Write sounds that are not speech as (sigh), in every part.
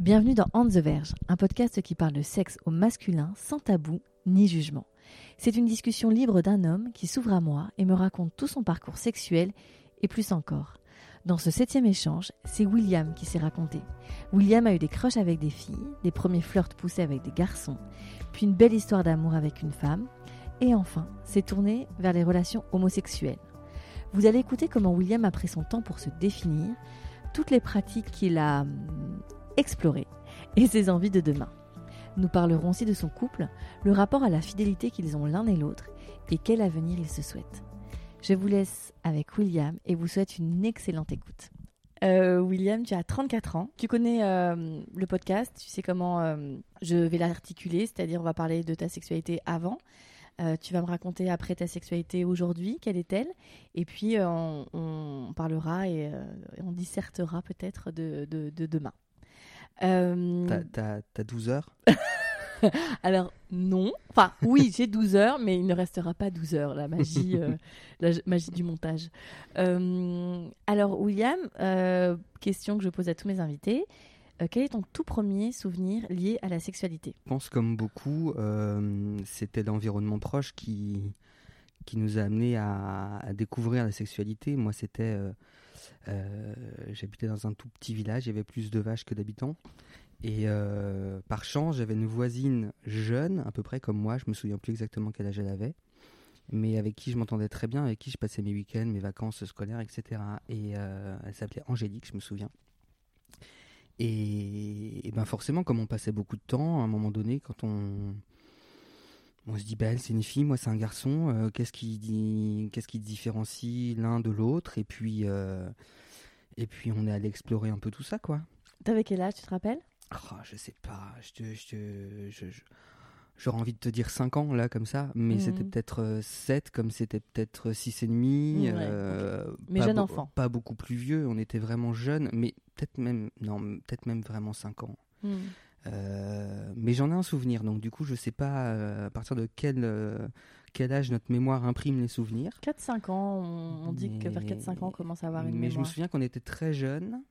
Bienvenue dans On the Verge, un podcast qui parle de sexe au masculin sans tabou ni jugement. C'est une discussion libre d'un homme qui s'ouvre à moi et me raconte tout son parcours sexuel et plus encore. Dans ce septième échange, c'est William qui s'est raconté. William a eu des crushs avec des filles, des premiers flirts poussés avec des garçons, puis une belle histoire d'amour avec une femme, et enfin s'est tourné vers les relations homosexuelles. Vous allez écouter comment William a pris son temps pour se définir, toutes les pratiques qu'il a explorées et ses envies de demain. Nous parlerons aussi de son couple, le rapport à la fidélité qu'ils ont l'un et l'autre et quel avenir ils se souhaitent. Je vous laisse avec William et vous souhaite une excellente écoute. Euh, William, tu as 34 ans. Tu connais euh, le podcast, tu sais comment euh, je vais l'articuler, c'est-à-dire on va parler de ta sexualité avant. Tu vas me raconter après ta sexualité aujourd'hui, quelle est-elle? Et puis on, parlera et, on dissertera peut-être de demain. Euh, T'as- T'as t'as 12 heures? (laughs) Alors non, enfin oui, j'ai 12 heures, mais il ne restera pas 12 heures, la magie, euh, (laughs) la magie du montage. Euh, alors William, euh, question que je pose à tous mes invités, Euh, quel est ton tout premier souvenir lié à la sexualité? Je pense comme beaucoup, euh, c'était l'environnement proche qui, qui nous a amené à, à découvrir la sexualité. Moi, c'était. Euh, J'habitais dans un tout petit village, il y avait plus de vaches que d'habitants. Et euh, par chance, j'avais une voisine jeune, à peu près comme moi, je me souviens plus exactement quel âge elle avait, mais avec qui je m'entendais très bien, avec qui je passais mes week-ends, mes vacances scolaires, etc. Et euh, elle s'appelait Angélique, je me souviens. Et, et ben forcément, comme on passait beaucoup de temps, à un moment donné, quand on, on se dit, bah, elle c'est une fille, moi c'est un garçon, euh, qu'est-ce qui, dit- qu'est-ce qui différencie l'un de l'autre? Et puis, euh, et puis on est allé explorer un peu tout ça, quoi. T'avais quel âge, tu te rappelles? Oh, je sais pas, je je je- je- j'aurais envie de te dire 5 ans là comme ça, mais Mhm. c'était peut-être 7 comme c'était peut-être 6 et demi. Mm, ouais, euh, Mais jeune enfant. Pas beaucoup plus vieux, on était vraiment jeunes, mais peut-être même, non, peut-être même vraiment 5 ans. Hmm. Euh, mais j'en ai un souvenir, donc du coup je sais pas euh, à partir de quel, euh, quel âge notre mémoire imprime les souvenirs. 4-5 ans, on, on dit que vers Mais- 4-5 ans on commence à avoir une Mais je me mémoire. souviens qu'on était très jeunes.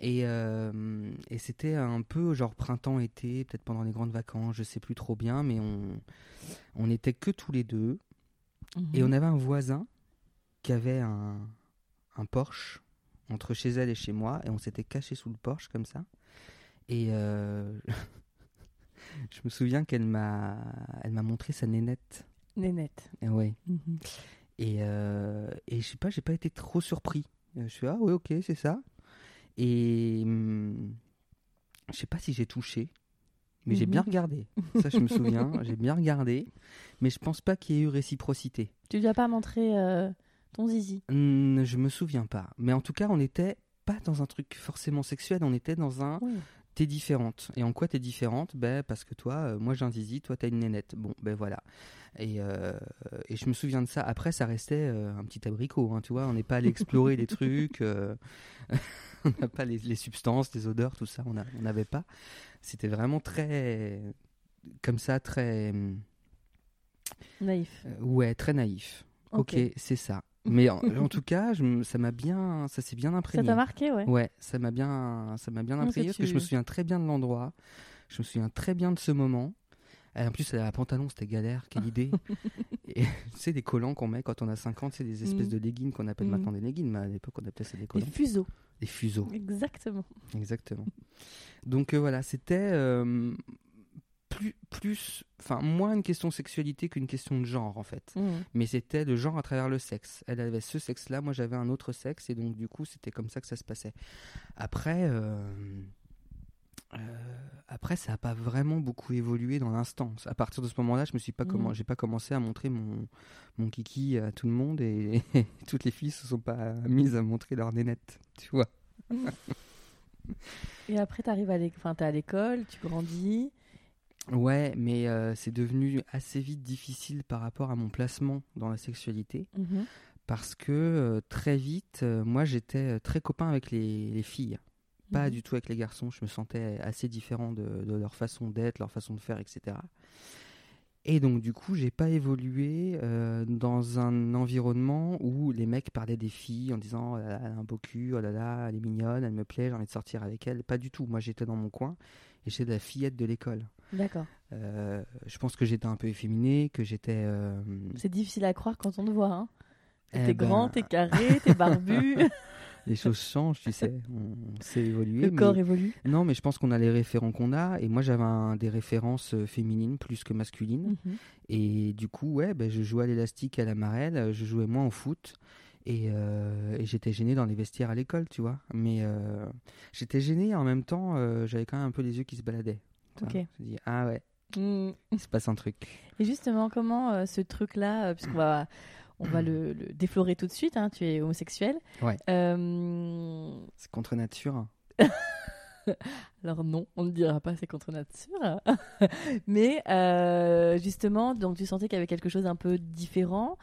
Et, et c'était un peu genre printemps-été, peut-être pendant les grandes vacances, je sais plus trop bien, mais on, on était que tous les deux. Et Mhm. on avait un voisin qui avait un, un Porsche entre chez elle et chez moi, et on s'était caché sous le Porsche comme ça. Et euh, (laughs) je me souviens qu'elle m'a, elle m'a montré sa nénette. Nénette. Et ouais. Mhm. Et, euh, et je sais pas, j'ai pas été trop surpris. Euh, Je suis ah oui ok c'est ça. Et hum, je sais pas si j'ai touché, mais j'ai Mhm. bien regardé. Ça je me souviens, (laughs) j'ai bien regardé, mais je pense pas qu'il y ait eu réciprocité. Tu lui as pas montré euh, ton zizi? Hum, je me souviens pas, mais en tout cas on était pas dans un truc forcément sexuel, on était dans un Oui. T'es différente. Et en quoi t'es différente? Ben parce que toi, euh, moi j'ai un zizi, toi t'as une nénette. Bon, ben voilà. Et, euh, et je me souviens de ça. Après, ça restait euh, un petit abricot, hein, tu vois. On n'est pas allé explorer les (laughs) trucs. (laughs) on n'a pas les, les substances, les odeurs, tout ça. On n'avait pas. C'était vraiment très, comme ça, très, Naïf. ouais, très naïf. Ok, Ok. c'est ça. Mais en, (laughs) en tout cas, je ça m'a bien, ça s'est bien Ça imprégné. t'a marqué, ouais Ouais, ça m'a bien, ça m'a bien imprégné ça, parce que je me souviens très bien de l'endroit. Je me souviens très bien de ce moment. Et en plus, un pantalon, c'était galère, quelle (laughs) idée. Et tu sais, des collants qu'on met quand on a 50, c'est des espèces Mhm. de leggings qu'on appelle Mhm. maintenant des leggings, mais à l'époque, on appelait ça des Des collants. fuseaux. Des fuseaux, Exactement. exactement. Donc euh, voilà, c'était euh, plus, plus, enfin, moins une question de sexualité qu'une question de genre, en fait. Mhm. Mais c'était le genre à travers le sexe. Elle avait ce sexe-là, moi j'avais un autre sexe, et donc du coup c'était comme ça que ça se passait. Après, euh, euh, après ça n'a pas vraiment beaucoup évolué dans l'instant. À partir de ce moment-là, je me suis pas j'ai pas commencé à montrer mon mon kiki à tout le monde, (laughs) et, toutes les filles se sont pas mises à montrer leur nénette, tu vois. (laughs) Et après, tu arrives à l'école, tu grandis. Ouais, mais euh, c'est devenu assez vite difficile par rapport à mon placement dans la sexualité. Mhm. Parce que euh, très vite, euh, moi j'étais très copain avec les, les filles. Pas Mhm. du tout avec les garçons. Je me sentais assez différent de, de leur façon d'être, leur façon de faire, etc. Et donc, du coup, j'ai pas évolué dans un environnement où les mecs parlaient des filles en disant oh là là, elle a un beau cul, oh là là, elle est mignonne, elle me plaît, j'ai envie de sortir avec elle. Pas du tout. Moi, j'étais dans mon coin et j'étais la fillette de l'école. D'accord. Euh, je pense que j'étais un peu efféminé, que j'étais. euh, C'est difficile à croire quand on te voit. Hein. eh T'es ben, grand, t'es carré, t'es barbu, (laughs) Les choses changent, tu sais. On, sait évoluer. le mais- corps évolue. Non, mais je pense qu'on a les référents qu'on a. Et moi, j'avais des références euh, féminines plus que masculines. Mhm. Et du coup, ouais, ben, je jouais à l'élastique, à la marelle. Je jouais moins au foot. Et, euh, et j'étais gêné dans les vestiaires à l'école, tu vois. Mais euh, j'étais gêné en même temps, euh, j'avais quand même un peu les yeux qui se baladaient. Ok. Je me dis, ah ouais, Mm. il se passe un truc. Et justement, comment euh, ce truc-là, euh, puisqu'on va, on va le, le déflorer tout de suite, hein, tu es homosexuel. Ouais. Euh, C'est contre nature. (laughs) alors non, on ne dira pas c'est contre nature. (laughs) Mais euh, justement, donc tu sentais qu'il y avait quelque chose un peu différent.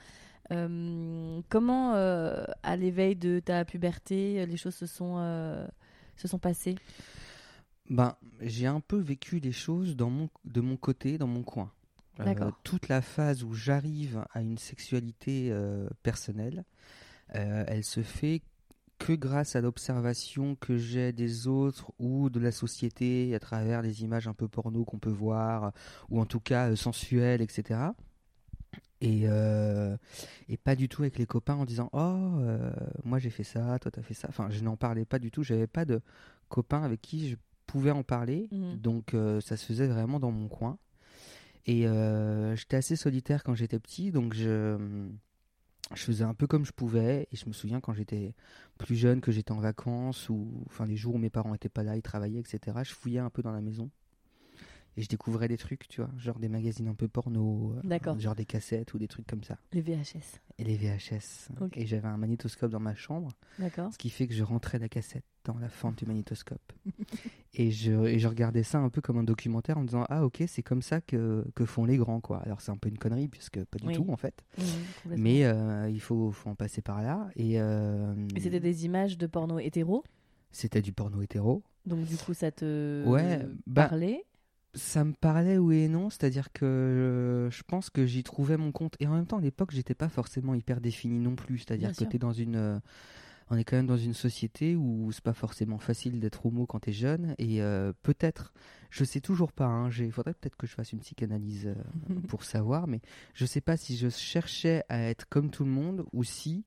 Euh, comment, euh, à l'éveil de ta puberté, les choses se sont, se sont passées? Ben, j'ai un peu vécu les choses dans mon, de mon côté, dans mon coin. Euh, toute la phase où j'arrive à une sexualité euh, personnelle, euh, elle se fait que grâce à l'observation que j'ai des autres ou de la société à travers les images un peu porno qu'on peut voir, ou en tout cas sensuelles, etc. Et, et pas du tout avec les copains en disant Oh, moi j'ai fait ça, toi t'as fait ça. Enfin, je n'en parlais pas du tout. J'avais pas de copains avec qui je pouvais en parler. Mhm. Donc euh, ça se faisait vraiment dans mon coin. Et euh, j'étais assez solitaire quand j'étais petit, donc je, je faisais un peu comme je pouvais. Et je me souviens quand j'étais plus jeune, que j'étais en vacances, ou enfin les jours où mes parents étaient pas là, ils travaillaient, etc. Je fouillais un peu dans la maison. Et je découvrais des trucs, tu vois, genre des magazines un peu porno, euh, genre des cassettes ou des trucs comme ça. Les VHS. Et les VHS. Et j'avais un magnétoscope dans ma chambre. Ce qui fait que je rentrais la cassette dans la fente du (laughs) magnétoscope. et, je, et je regardais ça un peu comme un documentaire en me disant Ah, ok, c'est comme ça que, que font les grands, quoi. Alors, c'est un peu une connerie, puisque pas du Oui. tout, en fait. Mais euh, il faut, faut en passer par là. Et, euh, Et c'était des images de porno hétéro? c'était du porno hétéro. Donc du coup, ça te Ouais, bah- parlait? Ça me parlait oui et non, c'est-à-dire que euh, je pense que j'y trouvais mon compte. Et en même temps, à l'époque, j'étais pas forcément hyper défini non plus. C'est-à-dire que t'es dans une. euh, on est quand même dans une société où c'est pas forcément facile d'être homo quand t'es jeune. Et euh, peut-être, je sais toujours pas, hein, il faudrait peut-être que je fasse une psychanalyse euh, (laughs) pour savoir, mais je sais pas si je cherchais à être comme tout le monde ou si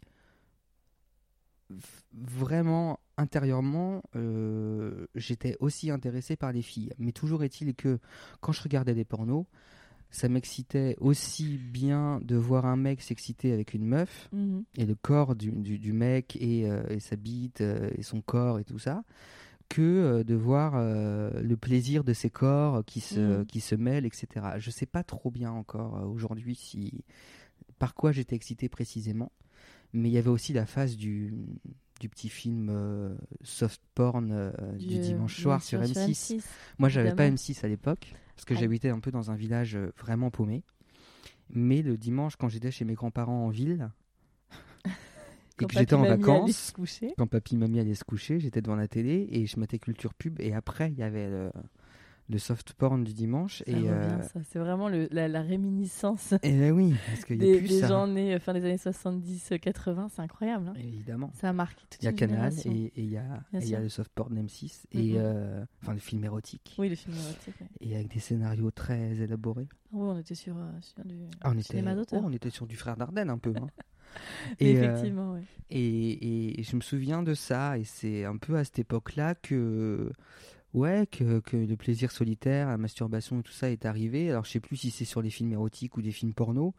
vraiment intérieurement euh, j'étais aussi intéressé par les filles. Mais toujours est-il que quand je regardais des pornos, ça m'excitait aussi bien de voir un mec s'exciter avec une meuf Mhm. et le corps du, du, du mec et, euh, et sa bite euh, et son corps et tout ça que euh, de voir le plaisir de ces corps qui se, Mhm. qui se mêlent, etc. Je sais pas trop bien encore aujourd'hui si par quoi j'étais excité précisément, mais il y avait aussi la phase du, du petit film euh, soft porn euh, du, dimanche soir sur M6. M6. Moi, j'avais pas évidemment. M6 à l'époque, parce que Ah. j'habitais un peu dans un village euh, vraiment paumé. Mais le dimanche, quand j'étais chez mes grands-parents en ville, (laughs) et que j'étais en vacances, quand papy mamie allait se coucher, j'étais devant la télé et je mettais culture pub. Et après, il y avait le, le soft porn du dimanche. Ça et, euh. C'est vraiment le- la, la réminiscence (laughs) et ben oui, parce qu'il y a des, plus des ça. gens nés euh, fin des années 70-80. C'est incroyable. hein. Évidemment. Ça a marqué toute Il y a Canal et il y a, le soft porn M6 et Mhm. euh, enfin le film érotique Oui, le film érotique. ouais. et avec des scénarios très élaborés. Ah oui, on était sur, euh, sur du Ah, on était, cinéma oh, d'auteur. on était sur du frère Dardenne un peu. hein. (laughs) Et, euh, effectivement, ouais. Et, et je me souviens de ça, et c'est un peu à cette époque-là que, ouais, que, que le plaisir solitaire, la masturbation et tout ça est arrivé. Alors je sais plus si c'est sur les films érotiques ou des films porno.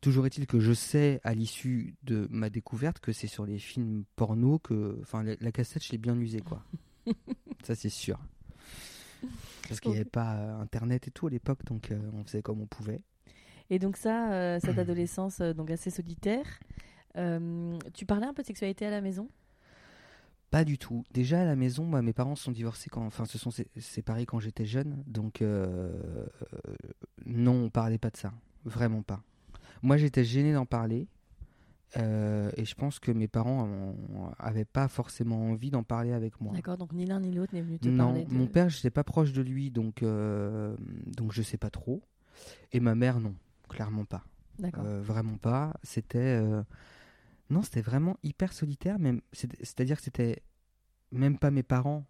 Toujours est-il que je sais à l'issue de ma découverte que c'est sur les films porno que, enfin, la, la cassette je l'ai bien usée quoi. (laughs) ça c'est sûr. Parce qu'il n'y avait pas euh, internet et tout à l'époque, donc euh, on faisait comme on pouvait. Et donc ça, euh, cette adolescence donc assez solitaire, tu parlais un peu de sexualité à la maison? Pas du tout. Déjà à la maison, moi, mes parents sont divorcés quand, enfin, se sont sé- séparés quand j'étais jeune, donc euh, non, on parlait pas de ça, vraiment pas. Moi, j'étais gêné d'en parler, euh, et je pense que mes parents ont- avaient pas forcément envie d'en parler avec moi. D'accord, donc ni l'un ni l'autre n'est venu te Non, parler. de- mon père, je n'étais pas proche de lui, donc euh, donc je sais pas trop, et ma mère, non, clairement pas. D'accord. Euh, vraiment pas. C'était euh, non, c'était vraiment hyper solitaire. Même c'est- c'est-à-dire que c'était même pas mes parents.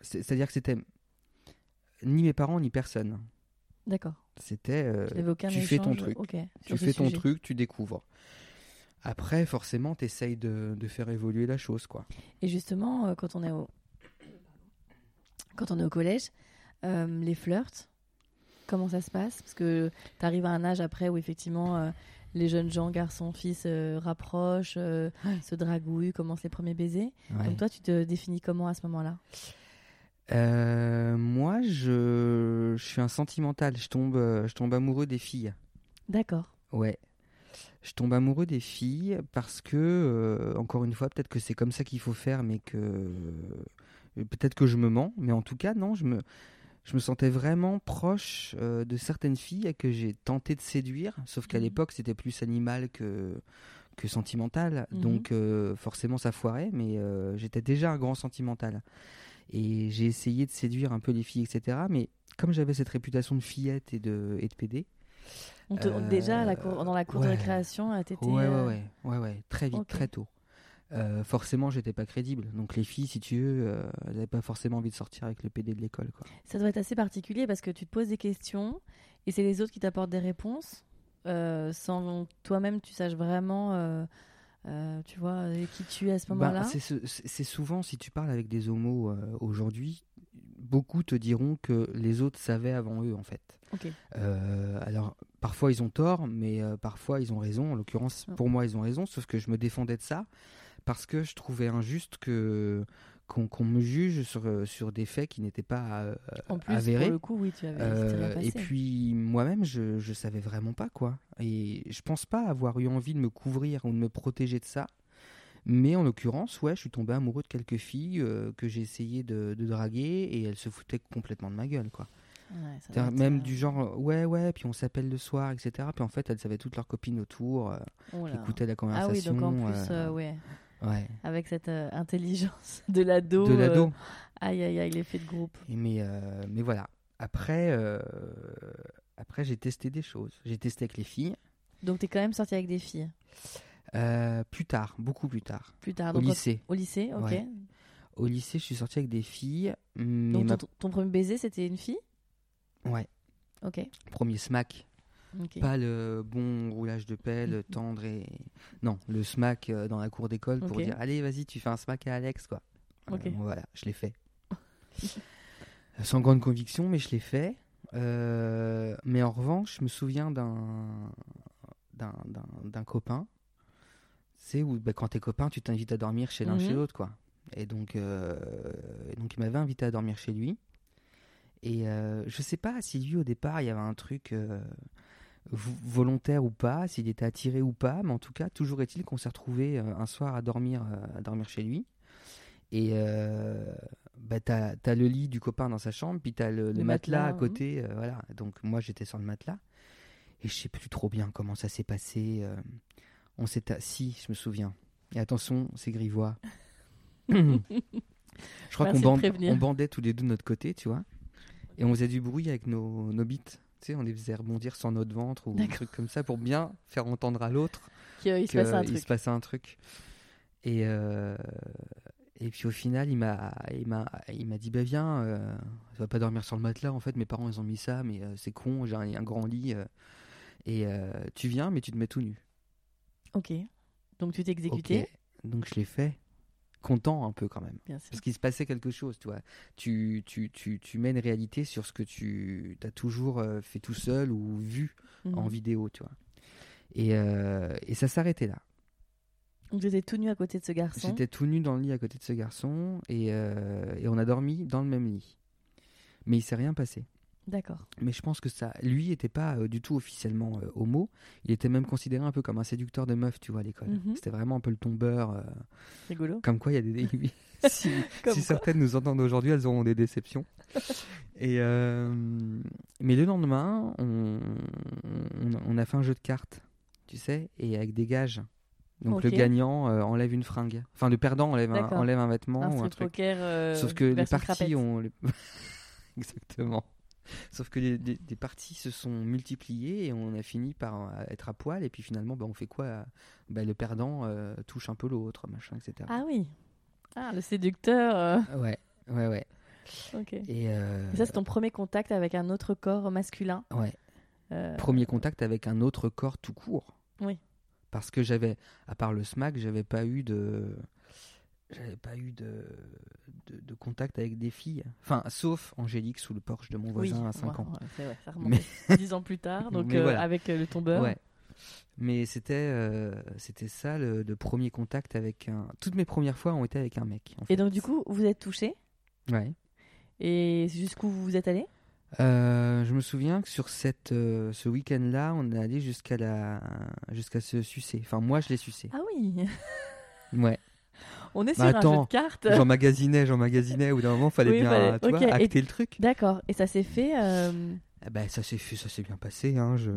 C'est- C'est-à-dire que c'était ni mes parents ni personne. D'accord. C'était euh, Tu tu fais ton truc. tu fais ton truc, tu découvres. Après, forcément, t'essayes de, de faire évoluer la chose, quoi. Et justement, euh, quand on est au, quand on est au collège, euh, les flirts, comment ça se passe? Parce que tu arrives à un âge après où effectivement euh, les jeunes gens, garçons, filles se rapprochent, euh, se dragouillent, commencent les premiers baisers. Donc toi, tu te définis comment à ce moment-là? Euh, moi, je, je suis un sentimental. Je tombe, euh, je tombe amoureux des filles. D'accord. Ouais. Je tombe amoureux des filles parce que, euh, encore une fois, peut-être que c'est comme ça qu'il faut faire, mais que. euh, Peut-être que je me mens, mais en tout cas, non, je me, je me sentais vraiment proche euh, de certaines filles que j'ai tenté de séduire, sauf qu'à Mhm. l'époque, c'était plus animal que, que sentimental. Mhm. Donc, euh, forcément, ça foirait, mais euh, j'étais déjà un grand sentimental. Et j'ai essayé de séduire un peu les filles, etc. Mais comme j'avais cette réputation de fillette et de, et de PD, On te- déjà, à la cour- dans la cour de récréation, t'étais... Ouais, ouais, ouais, ouais, ouais, très vite, très tôt. Euh, forcément, j'étais pas crédible. Donc les filles, si tu veux, euh, elles n'avaient pas forcément envie de sortir avec le PD de l'école, quoi. Ça doit être assez particulier parce que tu te poses des questions et c'est les autres qui t'apportent des réponses euh, sans toi-même tu saches vraiment, euh, tu vois, qui tu es à ce Bah, moment-là. c'est ce- c'est c'est souvent, si tu parles avec des homos aujourd'hui, beaucoup te diront que les autres savaient avant eux, en fait. Euh, alors, parfois ils ont tort, mais euh, parfois ils ont raison. En l'occurrence, pour moi, ils ont raison, sauf que je me défendais de ça parce que je trouvais injuste que qu'on me juge sur, euh, sur des faits qui n'étaient pas euh, En plus, avérés. pour le coup, oui, tu avais. Euh, et puis moi-même, je, je savais vraiment pas quoi. Et je pense pas avoir eu envie de me couvrir ou de me protéger de ça. Mais en l'occurrence, ouais, je suis tombé amoureux de quelques filles euh, que j'ai essayé de, de draguer et elles se foutaient complètement de ma gueule, quoi. Ouais, Même du genre, ouais, ouais, puis on s'appelle le soir, etc. Puis en fait, elles avaient toutes leurs copines autour, oh qui écoutaient la Ah conversation. oui, donc en plus, ouais, ouais, avec cette euh, intelligence (laughs) de l'ado. de euh, l'ado. aïe, aïe, aïe, l'effet de groupe. Et Mais, euh, mais voilà. Après, euh, après j'ai testé des choses. J'ai testé avec les filles. Donc t'es quand même sorti avec des filles Euh, plus tard, beaucoup plus tard. plus tard. Au donc, quand- lycée. Au lycée, ok. Ouais. Au lycée, je suis sorti avec des filles. Donc ma- ton, ton premier baiser, c'était une fille? Ouais, Ok. premier smack. Pas le bon roulage de pelle, tendre et. Non, le smack euh, dans la cour d'école pour dire Allez, vas-y, tu fais un smack à Alex, quoi. Euh, voilà, je l'ai fait. (laughs) Sans grande conviction, mais je l'ai fait. Euh, mais en revanche, je me souviens d'un d'un- copain. C'est où bah, quand t'es copain, tu t'invites à dormir chez l'un Mhm. chez l'autre, quoi. Et donc, euh, donc, il m'avait invité à dormir chez lui. Et euh, je sais pas si lui, au départ, il y avait un truc volontaire ou pas, s'il était attiré ou pas, mais en tout cas, toujours est-il qu'on s'est retrouvé euh, un soir à dormir, euh, à dormir chez lui. Et euh, bah, t'as as le lit du copain dans sa chambre, puis t'as le, le Le matelas, matelas, à côté. euh, voilà. Donc moi, j'étais sur le matelas. Et je sais plus trop bien comment ça s'est passé. euh, on s'est assis, je me souviens. Et attention, c'est grivois. (laughs) je crois qu'on bandait tous les deux de notre côté, tu vois. Et on faisait du bruit avec nos, nos bites. Tu sais, on les faisait rebondir sur notre ventre ou un D'accord. truc comme ça pour bien faire entendre à l'autre Qu'il il se passait un truc. Et, euh, et puis au final, il m'a, il m'a, il m'a dit bah viens, euh, tu vas pas dormir sur le matelas. En fait, mes parents ils ont mis ça, mais euh, c'est con. J'ai un, un grand lit. euh, et tu viens, mais tu te mets tout nu. Ok. Donc tu t'es exécuté, Ok. Donc je l'ai fait, content un peu quand même. Parce qu'il se passait quelque chose, tu vois. Tu, tu, tu, tu mets une réalité sur ce que tu as toujours euh, fait tout seul ou vu en Mhm. vidéo, tu vois. Et, euh, et ça s'arrêtait là. Donc tu étais tout nu à côté de ce garçon. J'étais tout nu dans le lit à côté de ce garçon et, euh, et on a dormi dans le même lit. Mais il s'est rien passé. D'accord. Mais je pense que ça, lui, était pas euh, du tout officiellement euh, homo. Il était même considéré un peu comme un séducteur de meufs, tu vois, à l'école. Mhm. C'était vraiment un peu le tombeur. euh, Rigolo. comme quoi, il y a des. (laughs) (laughs) si si certaines nous entendent aujourd'hui, elles auront des déceptions. Et euh, mais le lendemain, on, on, a fait un jeu de cartes, tu sais, et avec des gages. Donc le gagnant euh, enlève une fringue. Enfin, le perdant enlève un, enlève un vêtement un ou un truc. poker. euh, Sauf que les parties ont. les- (laughs) Exactement. Sauf que des- des parties se sont multipliées et on a fini par euh, être à poil. Et puis finalement, bah, on fait quoi Bah, Le perdant euh, touche un peu l'autre, machin, etc. Ah oui. Ah, le séducteur. euh, Ouais, ouais, ouais. Ok. Et Et, euh, ça, c'est ton premier contact avec un autre corps masculin? ouais. euh, Premier contact avec un autre corps tout court. Oui. Parce que j'avais, à part le smack, j'avais pas eu de. J'avais pas eu de, de, de contact avec des filles. Enfin, sauf Angélique sous le porche de mon oui, voisin à 5 ouais, ans. ouais, c'est vrai, ça remonte Mais- (laughs) dix ans plus tard, donc euh, voilà. avec euh, le tombeur. Ouais. Mais c'était euh, c'était ça le, le premier contact avec un. Toutes mes premières fois ont été avec un mec. en Et donc, du coup, vous êtes touché. Ouais. Et jusqu'où vous êtes allé Euh, je me souviens que sur cette, euh, ce week-end-là, on est allé jusqu'à la jusqu'à se sucer. Enfin, moi, je l'ai sucé. Ah oui Ouais. On est sur Bah, un jeu attends, de cartes. J'emmagasinais, j'emmagasinais. Au bout d'un moment, fallait Oui, bien, fallait- tu vois, ok, et- acter le truc. D'accord. Et ça s'est fait. euh, Eh ben, ça s'est fait, ça s'est bien passé. Hein. Je,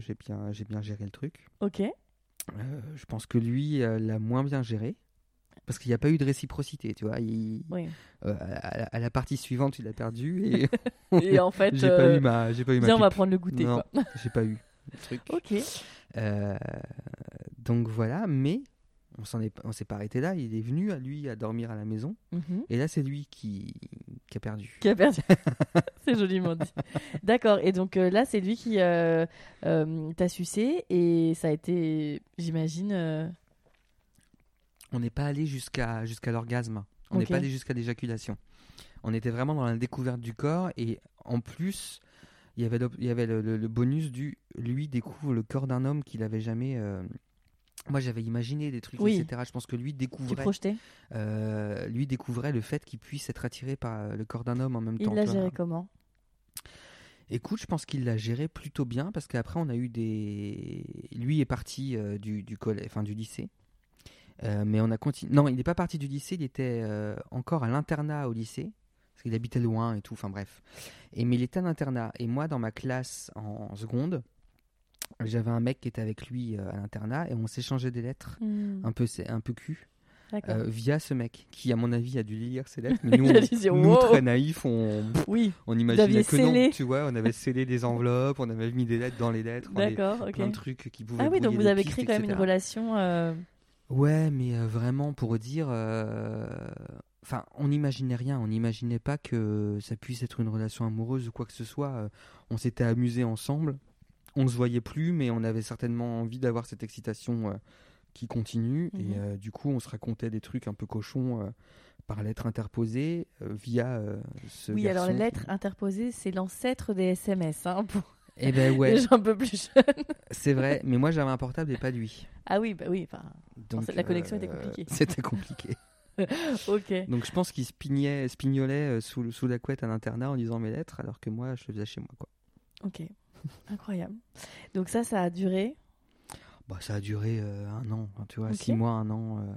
j'ai bien, j'ai bien géré le truc. Ok. Euh, je pense que lui euh, l'a moins bien géré. Parce qu'il n'y a pas eu de réciprocité, tu vois. Il, Oui. euh, à, la- à la partie suivante, il a perdu et (laughs) Et (laughs) en fait, j'ai pas eu ma, j'ai pas eu ma viens, on va prendre le goûter. Non, j'ai pas eu le truc. (laughs) Ok. Euh, donc voilà, mais on s'en est, on s'est pas arrêté là. Il est venu à lui à dormir à la maison Mhm. et là c'est lui qui, qui a perdu. Qui a perdu. (laughs) c'est joliment dit. D'accord. Et donc euh, là, c'est lui qui euh, euh, t'a sucé et ça a été, j'imagine. On n'est pas allé jusqu'à jusqu'à l'orgasme. On n'est pas allé jusqu'à l'éjaculation. On était vraiment dans la découverte du corps et en plus, il y avait le, il y avait le, le- le bonus du lui découvre le corps d'un homme qu'il avait jamais. Moi, j'avais imaginé des trucs, Oui. etc. Je pense que lui découvrait, euh, lui découvrait le fait qu'il puisse être attiré par le corps d'un homme en même temps. Il l'a géré comment? Écoute, je pense qu'il l'a géré plutôt bien parce qu'après on a eu des. Lui est parti euh, du du collège, enfin du lycée, Euh, mais on a continué. Non, il n'est pas parti du lycée, il était euh, encore à l'internat au lycée parce qu'il habitait loin et tout. Enfin bref. Et mais il était à l'internat et moi dans ma classe en seconde, j'avais un mec qui était avec lui euh, à l'internat et on s'échangeait des lettres Hmm, un peu un peu cul euh, via ce mec qui à mon avis a dû lire ces lettres. (laughs) Mais nous, on- nous wow. très naïfs, on Oui. on imaginait que scellé. non, tu vois, on avait scellé des enveloppes, on avait mis des lettres dans les lettres, on avait D'accord. Ok. plein de trucs qui pouvaient Ah oui, donc vous avez pistes, créé quand même une relation. euh, Ouais, mais euh, vraiment pour dire, enfin, on n'imaginait rien, on n'imaginait pas que ça puisse être une relation amoureuse ou quoi que ce soit. On s'était amusés ensemble, on se voyait plus, mais on avait certainement envie d'avoir cette excitation euh, qui continue, Mhm. et euh, du coup, on se racontait des trucs un peu cochons. euh, par lettre interposée via ce Oui, alors les lettres interposées, c'est l'ancêtre des SMS hein, pour Eh ben (laughs) ouais, les gens un peu plus jeunes. C'est vrai, mais moi j'avais un portable et pas lui. Ah oui, bah oui. Enfin, Donc la connexion était compliquée. (laughs) C'était compliqué. (laughs) ok. Donc je pense qu'il spignait, spignolait sous la couette à l'internat en lisant mes lettres, alors que moi je le faisais chez moi. Quoi. Ok. (laughs) Incroyable. Donc ça, ça a duré. Bah, ça a duré euh, un an, hein, tu vois, six mois, un an. euh,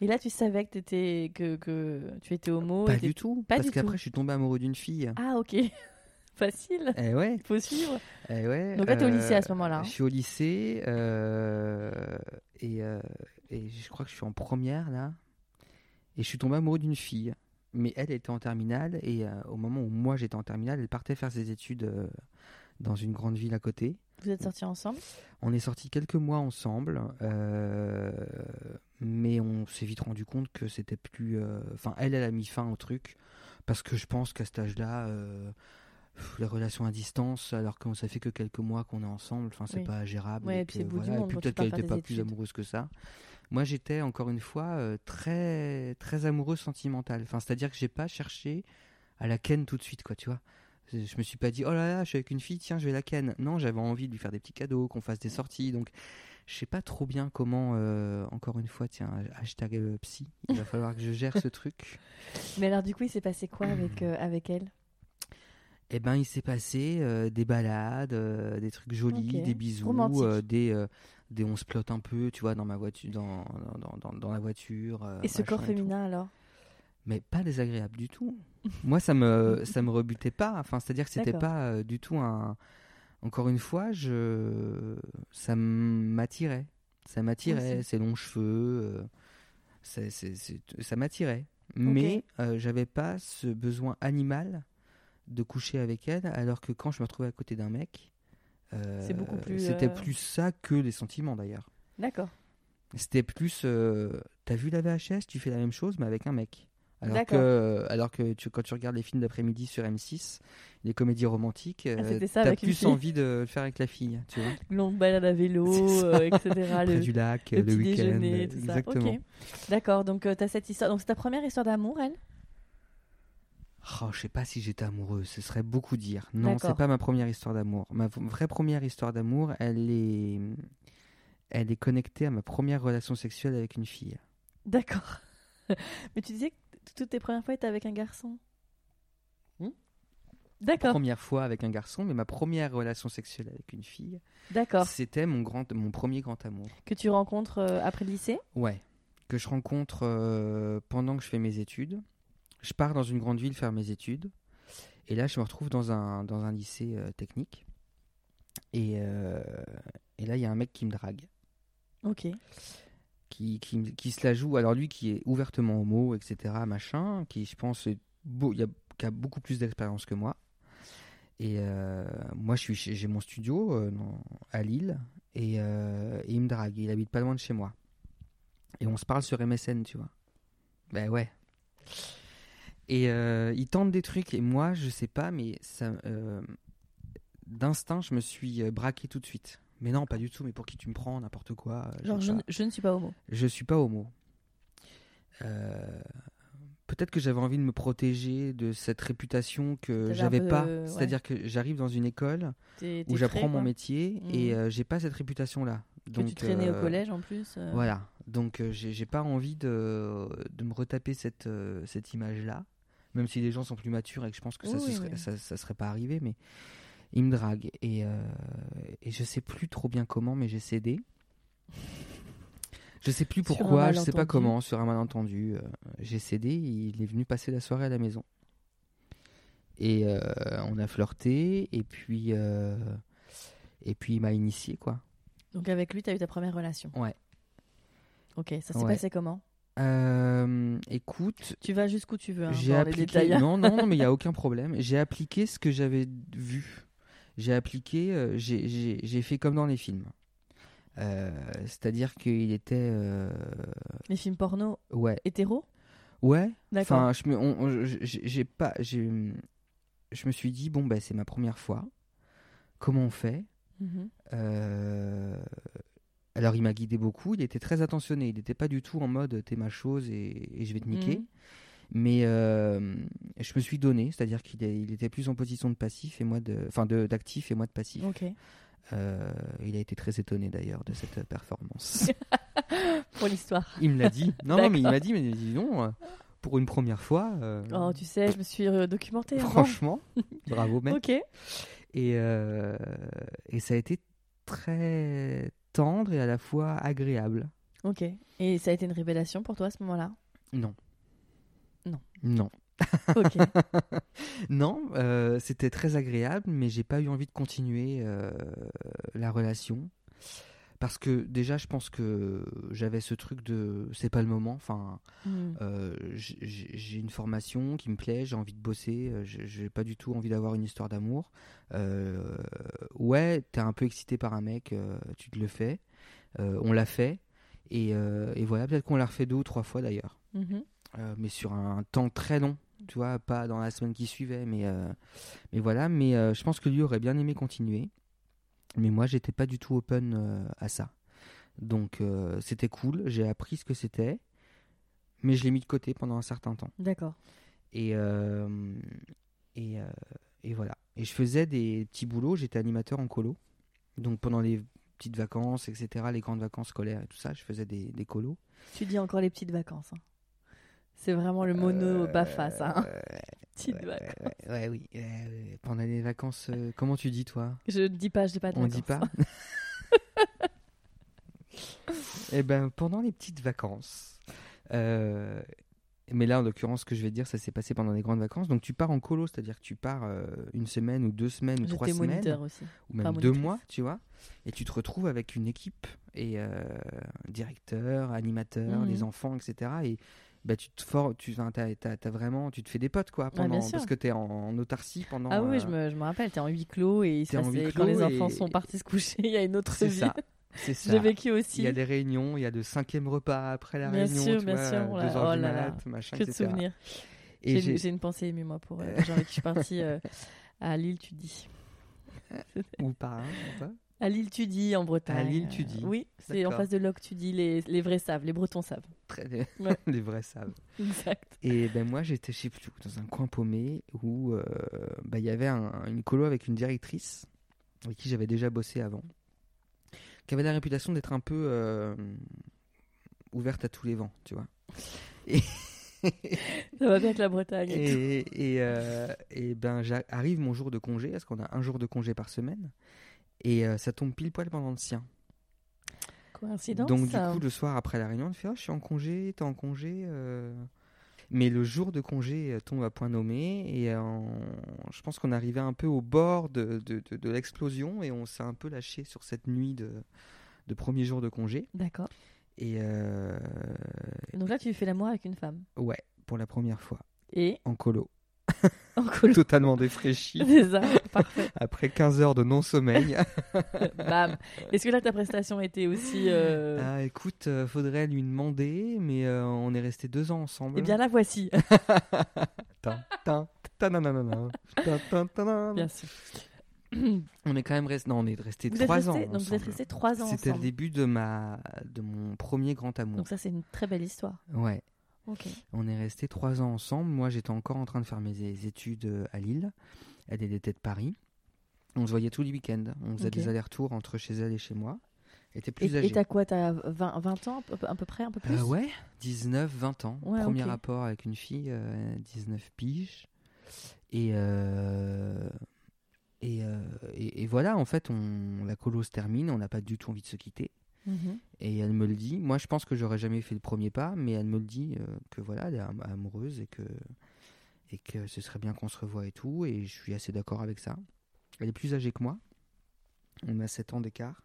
Et là, tu savais que, étais, que, que tu étais homo. pas du tout, pas parce qu'après je suis tombé amoureux d'une fille. Ah, ok. (laughs) Facile. Eh ouais, Il faut suivre. eh ouais. Donc là, t'es au euh, lycée à ce moment-là, hein. Je suis au lycée euh, et, euh, et je crois que je suis en première là. Et je suis tombé amoureux d'une fille. Mais elle était en terminale et euh, au moment où moi j'étais en terminale, elle partait faire ses études euh, dans une grande ville à côté. Vous êtes sortis ensemble? On est sortis quelques mois ensemble, euh, mais on s'est vite rendu compte que c'était plus. euh, Enfin, elle, elle a mis fin au truc parce que je pense qu'à cet âge-là, euh, les relations à distance, alors qu'on ça fait que quelques mois qu'on est ensemble, enfin, c'est Oui. pas gérable. Ouais, et et puis que voilà, puis peut-être qu'elle n'était pas plus amoureuse que ça. Moi, j'étais encore une fois très très amoureuse sentimentale. Enfin, c'est-à-dire que j'ai pas cherché à la ken tout de suite, quoi, tu vois. Je me suis pas dit, oh là là, je suis avec une fille, tiens, je vais la ken. Non, j'avais envie de lui faire des petits cadeaux, qu'on fasse des sorties. Donc, je sais pas trop bien comment, euh, encore une fois, tiens, hashtag euh, psy, il va falloir que je gère ce truc. (laughs) Mais alors, du coup, il s'est passé quoi avec, euh, avec elle? Eh ben, il s'est passé des balades, des trucs jolis, des bisous, des, des on se plotte un peu, tu vois, dans ma voiture, dans, dans, dans, dans la voiture. Et ce corps féminin alors? Mais pas désagréable du tout. (laughs) Moi, ça me, ça me rebutait pas. Enfin, c'est-à-dire que c'était pas euh, du tout un. Encore une fois, je, ça m'attirait. Ça m'attirait. Aussi. Ses longs cheveux, euh, ça m'attirait. Mais euh, j'avais pas ce besoin animal de coucher avec elle, alors que quand je me retrouvais à côté d'un mec, plus, C'était euh, plus ça que les sentiments d'ailleurs. D'accord. C'était plus, t'as vu la VHS, tu fais la même chose, mais avec un mec. Alors que, alors que tu, quand tu regardes les films d'après-midi sur M6, les comédies romantiques, euh, Ah, ça t'as plus envie de le faire avec la fille, tu vois. Longue balade à vélo, euh, etc. Près le, du lac, le week-end. déjeuner, euh, tout ça. Exactement. D'accord, donc tu as cette histoire. Donc c'est ta première histoire d'amour, elle? Oh, je sais pas si j'étais amoureux, ce serait beaucoup dire. Non, c'est pas ma première histoire d'amour. Ma vraie première histoire d'amour, elle est, elle est connectée à ma première relation sexuelle avec une fille. D'accord. (laughs) Mais tu disais que toutes tes premières fois étaient avec un garçon Hmm D'accord, Première fois avec un garçon, mais ma première relation sexuelle avec une fille, d'accord. c'était mon grand, mon premier grand amour. Que tu rencontres euh, après le lycée? Ouais, que je rencontre euh, pendant que je fais mes études. Je pars dans une grande ville faire mes études. Et là, je me retrouve dans un, dans un lycée euh, technique. Et, et là, il y a un mec qui me drague, Ok. Qui, qui, se la joue. Alors, lui qui est ouvertement homo, etc., machin, qui, je pense, y a, qui a beaucoup plus d'expérience que moi. Et euh, moi, je suis j'ai mon studio euh, à Lille. Et, euh, et il me drague. Il habite pas loin de chez moi. Et on se parle sur MSN, tu vois. Ben ouais. Et il tente des trucs. Et moi, je sais pas, mais d'instinct, je me suis braqué tout de suite. Mais non, pas du tout. Mais pour qui tu me prends N'importe quoi. euh, Genre, je, ne- je ne suis pas homo. je suis pas homo. Euh, Peut-être que j'avais envie de me protéger de cette réputation que j'avais pas. euh, ouais. C'est-à-dire que j'arrive dans une école où j'apprends mon métier et euh, j'ai pas cette réputation-là. Que Donc tu traînais au collège en plus. Voilà. Donc j'ai pas envie de, de me retaper cette, cette image-là. Même si les gens sont plus matures et que je pense que ça, Oui, se oui, serait, oui. ça, ça serait pas arrivé, mais il me drague. Et, euh, et je sais plus trop bien comment, mais j'ai cédé. Je sais plus pourquoi, je sais pas comment, sur un malentendu. euh, j'ai cédé, il est venu passer la soirée à la maison. Et euh, on a flirté, et puis, euh, et puis il m'a initié, quoi. Donc avec lui, tu as eu ta première relation. Ouais. Ok, ça s'est Ouais. passé comment? Écoute, Tu vas jusqu'où tu veux, hein, j'ai dans les appliqué. détails. Non, non, non, mais il n'y a (laughs) aucun problème. J'ai appliqué ce que j'avais vu. J'ai appliqué, euh, j'ai- fait comme dans les films. Euh, C'est-à-dire qu'il était. euh, Les films porno ouais. hétéro? Ouais. D'accord. Enfin, je me, on- on- j'ai pas. Je me suis dit, bon, bah, c'est ma première fois. Comment on fait? Mhm. Euh, Alors, il m'a guidé beaucoup. Il était très attentionné. Il n'était pas du tout en mode t'es ma chose et, et je vais te niquer. Mhm. Mais euh, je me suis donné, c'est-à-dire qu'il il était plus en position de passif et moi de, enfin de d'actif et moi de passif. Ok. Euh, il a été très étonné d'ailleurs de cette performance. (laughs) Pour l'histoire. il me l'a dit. Non, non, mais il m'a dit, mais dis non, euh, pour une première fois. euh, Oh, tu sais, je me suis documentée. franchement, (laughs) bravo mec. Ok. Et et ça a été très tendre et à la fois agréable. Ok. Et ça a été une révélation pour toi à ce moment-là? Non. Non. Non. Ok. (laughs) Non, euh, c'était très agréable, mais j'ai pas eu envie de continuer euh, la relation. Parce que déjà, je pense que j'avais ce truc de c'est pas le moment. Enfin, Hmm. euh, j'ai- une formation qui me plaît, j'ai envie de bosser, j'ai pas du tout envie d'avoir une histoire d'amour. Ouais, t'es un peu excité par un mec, tu te le fais. On l'a fait. Et, et voilà, peut-être qu'on l'a refait deux ou trois fois d'ailleurs. Mhm. Euh, mais sur un temps très long, tu vois, pas dans la semaine qui suivait, mais, euh, mais voilà. Mais euh, je pense que lui aurait bien aimé continuer. Mais moi, j'étais pas du tout open euh, à ça. Donc, euh, c'était cool, j'ai appris ce que c'était, mais je l'ai mis de côté pendant un certain temps. D'accord. Et, euh, et, euh, et voilà. Et je faisais des petits boulots, j'étais animateur en colo. Donc, pendant les petites vacances, etc., les grandes vacances scolaires et tout ça, je faisais des, des colos. Tu dis encore les petites vacances. hein. C'est vraiment le mono Euh, bafa, ça. hein. (laughs) petites Ouais, vacances. ouais, ouais, oui. ouais. Pendant les vacances, euh, comment tu dis toi? Je ne dis pas, je dis pas de On dit vacances. pas (laughs) Eh ben, pendant les petites vacances. euh, mais là, en l'occurrence, ce que je vais te dire, ça s'est passé pendant les grandes vacances. Donc, tu pars en colo, c'est-à-dire que tu pars euh, une semaine ou deux semaines ou trois semaines, aussi. ou même deux monitrice. mois, tu vois. Et tu te retrouves avec une équipe et euh, directeur, animateur, les enfants, etc. Et bah, tu te for... tu, enfin, t'as- t'as- t'as vraiment, tu te fais des potes, quoi, pendant, parce que tu es en, en autarcie pendant. Ah oui, euh, je me, je me rappelle, t'es en huis clos et il se passait- huis quand les clos enfants et- sont partis se coucher, il y a une autre vie. ça. C'est (laughs) ça. J'ai vécu Il aussi. y a des réunions, il y a de cinquième repas après la Bien réunion, sûr, tu bien vois, sûr, deux oh là- heures oh du là là, mat, machin, Que de etc. souvenirs. J'ai une, pensée émue, moi, pour euh, avec qui je suis partie euh, à Lille, tu dis. (laughs) Ou pas, hein, ou pas À Lille, tu dis, en Bretagne. À Lille, euh, tu dis. Oui, c'est en face de Locke, tu dis. Les, les vrais savent, les Bretons savent. Très bien. Ouais. (laughs) Les vrais savent. (laughs) Exact. Et ben moi, j'étais, je sais plus, dans un coin paumé où euh, bah, il y avait un- une colo avec une directrice avec qui j'avais déjà bossé avant, qui avait la réputation d'être un peu euh, ouverte à tous les vents, tu vois. (laughs) Ça va bien avec la Bretagne. et. Et, et, euh, et ben j'a- arrive mon jour de congé, parce qu'on a un jour de congé par semaine, et euh, ça tombe pile poil pendant le sien. Coïncidence. Donc du coup, le soir après la réunion, on fait oh, je suis en congé, t'es en congé. euh. Mais le jour de congé euh, tombe à point nommé, et euh, je pense qu'on arrivait un peu au bord de, de, de- de l'explosion, et on s'est un peu lâché sur cette nuit de, de premier jour de congé. D'accord. Et euh, Donc là, tu fais l'amour avec une femme. ouais, pour la première fois, Et en colo, (laughs) en colo. totalement défraîchi. (laughs) C'est ça, parfait. Après 15 heures de non-sommeil. (laughs) Bam. Est-ce que là, ta prestation était aussi. euh, Ah, écoute, euh, faudrait lui demander, mais euh, on est resté deux ans ensemble. Eh bien, la voici. Bien sûr. (clears throat) On est quand même resté, non, on est resté trois restés, ans. donc vous êtes restés trois ans C'était le début de ma, de mon premier grand amour. Donc ça, c'est une très belle histoire. Ouais, On est resté trois ans ensemble. Moi, j'étais encore en train de faire mes études euh, à Lille. Elle était de Paris. On se voyait tous les week-ends. On faisait des allers-retours entre chez elle et chez moi. Elle était Et plus et âgée. t'as quoi T'as 20, 20 ans, à peu- près, un peu plus? Euh, ouais, 19, 20 ans. Ouais, Premier rapport avec une fille, euh, 19 piges. Et, euh, et, euh, et, et voilà, en fait, on, la colo se termine, on n'a pas du tout envie de se quitter. Mhm. Et elle me le dit. Moi, je pense que j'aurais jamais fait le premier pas, mais elle me le dit euh, que voilà, elle est am- amoureuse et que, et que ce serait bien qu'on se revoie et tout. Et je suis assez d'accord avec ça. Elle est plus âgée que moi. On a 7 ans d'écart.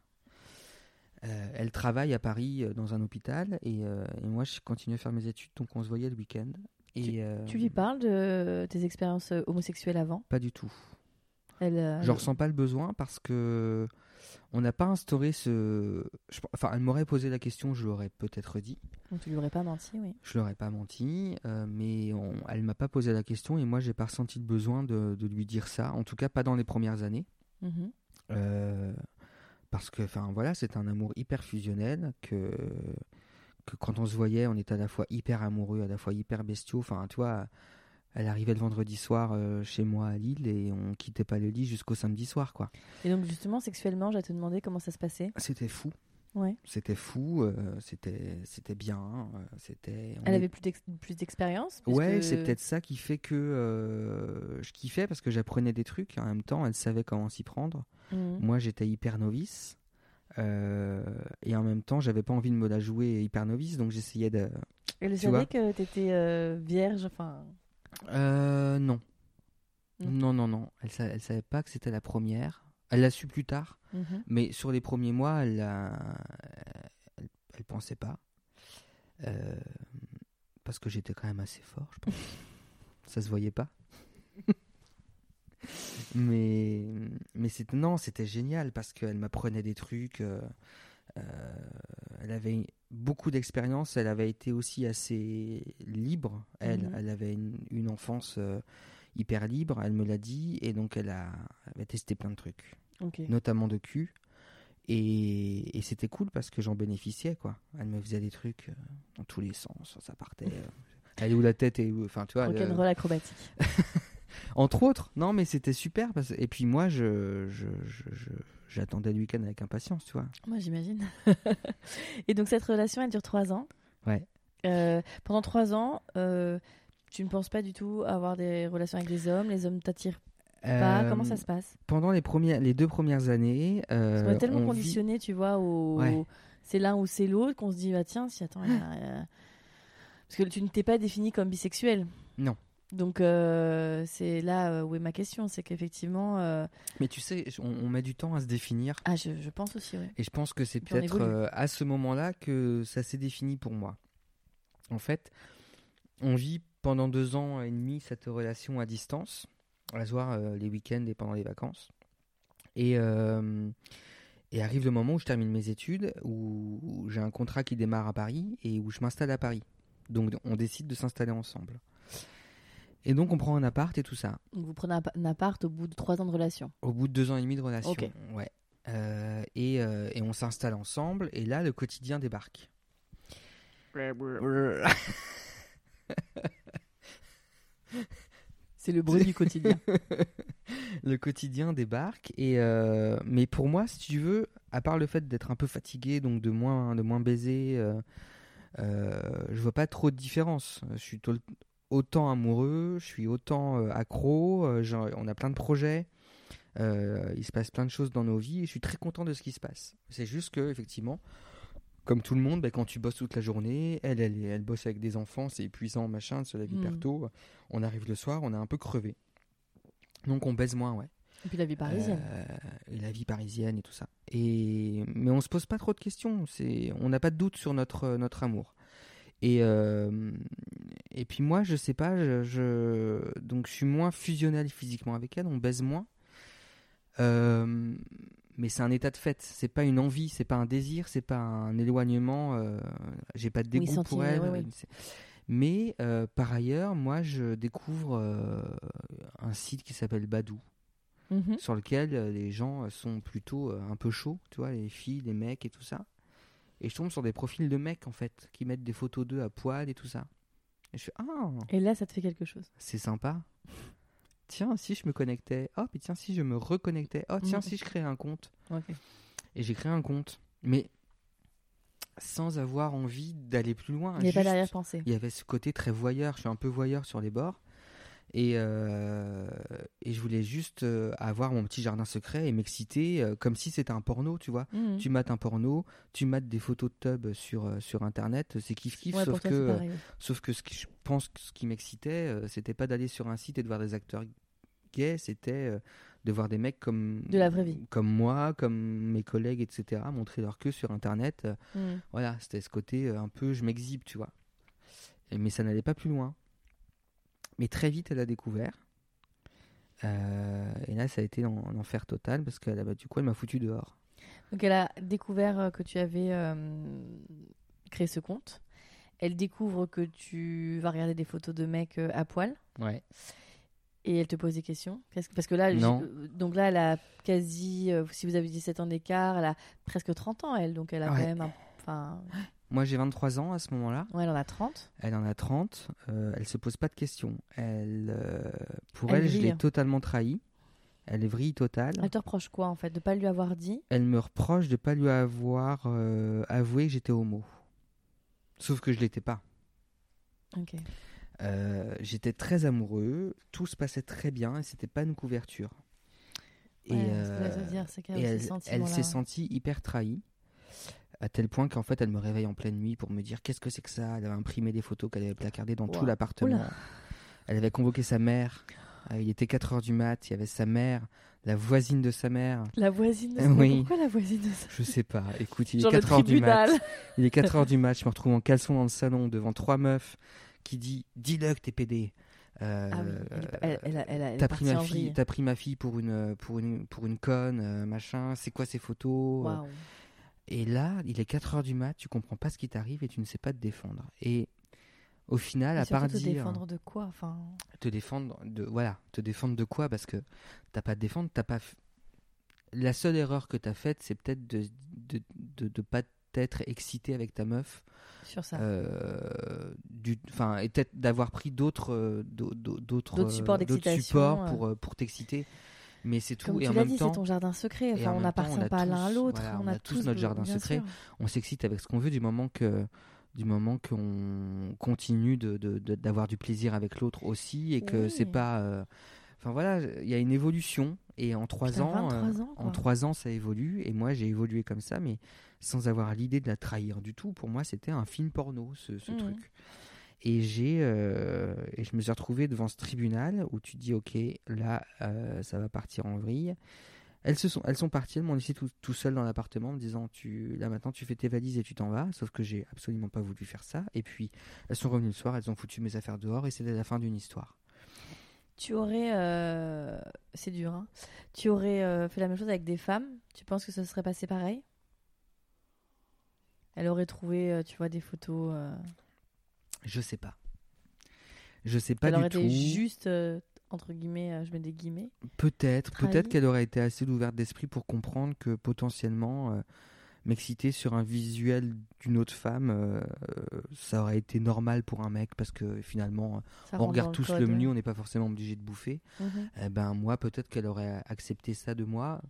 Euh, elle travaille à Paris euh, dans un hôpital et, et moi je continue à faire mes études donc on se voyait le week-end. Et, Tu lui parles de tes expériences homosexuelles avant? Pas du tout. Elle, Je ressens pas le besoin parce que on n'a pas instauré ce. je- Enfin, elle m'aurait posé la question, je l'aurais peut-être dit. Donc tu lui aurais pas menti, oui. Je leur ai pas menti, euh, mais on, elle m'a pas posé la question et moi j'ai pas ressenti le besoin de, de lui dire ça. En tout cas, pas dans les premières années, Mhm. Euh, parce que, enfin voilà, c'est un amour hyper fusionnel que que quand on se voyait, on était à la fois hyper amoureux, à la fois hyper bestiaux. Enfin, toi, elle arrivait le vendredi soir euh, chez moi à Lille et on quittait pas le lit jusqu'au samedi soir, quoi. Et donc justement, sexuellement, j'ai te demandé comment ça se passait. C'était fou. Ouais. C'était fou, euh, c'était c'était bien, euh, c'était. Elle est- avait plus d'ex- plus d'expérience Ouais, c'est peut-être ça qui fait que euh, je kiffais parce que j'apprenais des trucs. En même temps, elle savait comment s'y prendre. Mhm. Moi, j'étais hyper novice. et en même temps, j'avais pas envie de me la jouer hyper novice, donc j'essayais de. Elle tu savait que t'étais vierge, enfin. Euh, non. Non. Non, non, non. Elle, sa- elle savait pas que c'était la première. Elle l'a su plus tard, mhm. mais sur les premiers mois, elle, elle, elle pensait pas. Euh, parce que j'étais quand même assez fort, je pense. (laughs) ça se voyait pas. (laughs) mais mais c'était non, c'était génial parce qu'elle m'apprenait des trucs. euh, elle avait beaucoup d'expérience. Elle avait été aussi assez libre. Elle, Mhm. elle avait une, une enfance euh, hyper libre. Elle me l'a dit et donc elle a, elle a testé plein de trucs, notamment de cul. Et, et c'était cool parce que j'en bénéficiais quoi. Elle me faisait des trucs euh, dans tous les sens. Ça partait. euh, (laughs) elle est où la tête et où, enfin tu vois. elle, euh, acrobatique. (laughs) entre autres, non, mais c'était super. Parce... Et puis moi, je, je, je- je- j'attendais le week-end avec impatience, tu vois. Moi, j'imagine. (laughs) Et donc, cette relation, elle dure trois ans. Ouais. Euh, pendant trois ans, euh, tu ne penses pas du tout avoir des relations avec des hommes? Les hommes t'attirent pas? Comment ça Euh, se passe? Pendant les, premières, les deux premières années. Qu'on est tellement on vit- conditionné, tu vois, au... Ouais. c'est l'un ou c'est l'autre qu'on se dit, bah tiens, si attends, y a- y a- parce que tu ne t'es pas défini comme bisexuel. Non. Donc euh, c'est là euh, où est ma question, c'est qu'effectivement, euh, Mais tu sais, on, on met du temps à se définir. ah je, je pense aussi, oui. Et je pense que c'est peut-être euh, à ce moment-là que ça s'est défini pour moi. En fait, on vit pendant deux ans et demi cette relation à distance, à se voir euh, les week-ends et pendant les vacances. Et, et arrive le moment où je termine mes études, où, où j'ai un contrat qui démarre à Paris et où je m'installe à Paris. Donc on décide de s'installer ensemble. Et donc on prend un appart et tout ça. Donc vous prenez un pa- un appart au bout de trois ans de relation. Au bout de deux ans et demi de relation. Ok. Ouais. Euh, et, euh, et on s'installe ensemble, et là, le quotidien débarque. (laughs) C'est le bruit du quotidien. (laughs) le quotidien débarque, et euh, mais pour moi, si tu veux, à part le fait d'être un peu fatigué, donc de moins, de moins baiser, euh, je vois pas trop de différence. Je suis autant amoureux, je suis autant euh, accro, euh, on a plein de projets. Euh, il se passe plein de choses dans nos vies et je suis très content de ce qui se passe. C'est juste que, effectivement, comme tout le monde, bah, quand tu bosses toute la journée, elle, elle, elle bosse avec des enfants, c'est épuisant, machin, se lève hyper Mm. tôt. On arrive le soir, on est un peu crevé. Donc on baise moins, ouais. Et puis la vie parisienne. Euh, et la vie parisienne et tout ça. Et mais on se pose pas trop de questions. C'est, on n'a pas de doute sur notre notre amour. Et euh, et puis moi, je sais pas, je, je- donc je suis moins fusionnel physiquement avec elle. On baise moins. Euh, mais c'est un état de fait. C'est pas une envie, c'est pas un désir, c'est pas un éloignement. euh, j'ai pas de dégoût pour elle. oui, oui. C'est- Mais euh, par ailleurs, moi, je découvre euh, un site qui s'appelle Badou Mhm. sur lequel euh, les gens euh, sont plutôt euh, un peu chauds, tu vois, les filles, les mecs et tout ça. Et je tombe sur des profils de mecs en fait, qui mettent des photos d'eux à poil et tout ça. Et je fais ah, Et là, ça te fait quelque chose. c'est sympa. Tiens, si je me connectais. Oh, puis tiens, si je me reconnectais. Oh, tiens, Mhm. si je créais un compte. Et j'ai créé un compte. Mais sans avoir envie d'aller plus loin. Il n'y a pas d'arrière-pensée. il y avait ce côté très voyeur. Je suis un peu voyeur sur les bords. Et, euh, et je voulais juste euh, avoir mon petit jardin secret et m'exciter euh, comme si c'était un porno, tu vois. Mhm. Tu mates un porno, tu mates des photos de tub sur, sur internet, c'est kiff kiff, Ouais, sauf, toi, que, sauf que ce qui, je pense que ce qui m'excitait, c'était pas d'aller sur un site et de voir des acteurs gays, c'était de voir des mecs comme, De la vraie vie. comme moi, comme mes collègues, etc., montrer leur queue sur internet. Mhm. voilà, c'était ce côté un peu je m'exhibe, tu vois. Mais ça n'allait pas plus loin. Mais très vite, elle a découvert. Euh, et là, ça a été en enfer total parce que bah, du coup, elle m'a foutu dehors. Donc elle a découvert euh, que tu avais euh, créé ce compte. Elle découvre que tu vas regarder des photos de mecs à poil Ouais. et elle te pose des questions. Parce que là, Non. donc là, elle a quasi, euh, si vous avez 17 ans d'écart, elle a presque 30 ans, elle. Donc elle a Ouais. quand même un. Enfin, Moi, j'ai 23 ans à ce moment-là. ouais, elle en a 30. Elle en a 30. Euh, elle se pose pas de questions. Elle, euh, pour Elle elle, je l'ai totalement trahie. Elle est vrille totale. Elle te reproche quoi en fait De pas lui avoir dit? Elle me reproche de pas lui avoir euh, avoué que j'étais homo. Sauf que je l'étais pas. Ok. Euh, j'étais très amoureux, tout se passait très bien et c'était pas une couverture. Et, Ouais, ce que je veux dire, c'est qu'elle elle, s'est sentie hyper trahie, à tel point qu'en fait elle me réveille en pleine nuit pour me dire qu'est-ce que c'est que ça? Elle avait imprimé des photos qu'elle avait placardées dans tout l'appartement. Elle avait convoqué sa mère. Euh, il était 4 heures du mat, il y avait sa mère, la voisine de sa mère. La voisine de Euh, ça. oui. Pourquoi la voisine de ça Je sais pas. Écoute, il est Genre le 4 heures du mat. Il est 4 heures du match, je me retrouve en caleçon dans le salon devant trois meufs qui dit dis-le que t'es pédé. Euh, Ah oui, T'as pris, ma fille, t'as pris ma fille pour une, pour une, pour une conne, euh, machin. C'est quoi ces photos? Et là, il est 4 heures du mat, tu comprends pas ce qui t'arrive et tu ne sais pas te défendre. Et au final, Et à part te dire défendre de quoi enfin... te défendre de voilà, te défendre de quoi? Parce que t'as pas à te défendre, t'as pas. La seule erreur que t'as faite, c'est peut-être de, de, de, de pas t'être excité avec ta meuf Sur ça. euh, du, enfin, et peut-être d'avoir pris d'autres, euh, d'au- d'au- d'autres, D'autres euh, supports supports pour, pour t'exciter. Mais c'est tout. Comme et tu en l'as même dit, temps, c'est ton jardin secret. et Enfin, en on n'appartient pas l'un à l'autre. voilà, on, on a a tous tous notre jardin secret. sûr. on s'excite avec ce qu'on veut du moment que du moment qu'on continue de, de- de- d'avoir du plaisir avec l'autre aussi et que Oui. c'est pas. euh, Enfin voilà, il y a une évolution et en trois Putain, ans, 23 euh, ans, en trois ans, ça évolue et moi j'ai évolué comme ça, mais sans avoir l'idée de la trahir du tout. Pour moi, c'était un film porno, ce, ce Mhm. truc. Et j'ai euh, et je me suis retrouvé devant ce tribunal où tu te dis ok là euh, ça va partir en vrille. Elles se sont elles sont parties, elles m'ont laissé tout, tout seul dans l'appartement en me disant tu là maintenant tu fais tes valises et tu t'en vas. Sauf que j'ai absolument pas voulu faire ça. Et puis elles sont revenues le soir, elles ont foutu mes affaires dehors et c'était la fin d'une histoire. Tu aurais. euh, C'est dur, hein. Tu aurais fait la même chose avec des femmes Tu penses que ça se serait passé pareil? Elle aurait trouvé, tu vois, des photos. Je sais pas. Je sais pas Elle du aurait tout. été juste, euh, entre guillemets, euh, je mets des guillemets. Peut-être, peut-être qu'elle aurait été assez ouverte d'esprit pour comprendre que potentiellement euh, m'exciter sur un visuel d'une autre femme, ça aurait été normal pour un mec parce que finalement Ça on regarde tous code. le menu, on n'est pas forcément obligé de bouffer. Mhm. Eh ben moi, peut-être qu'elle aurait accepté ça de moi.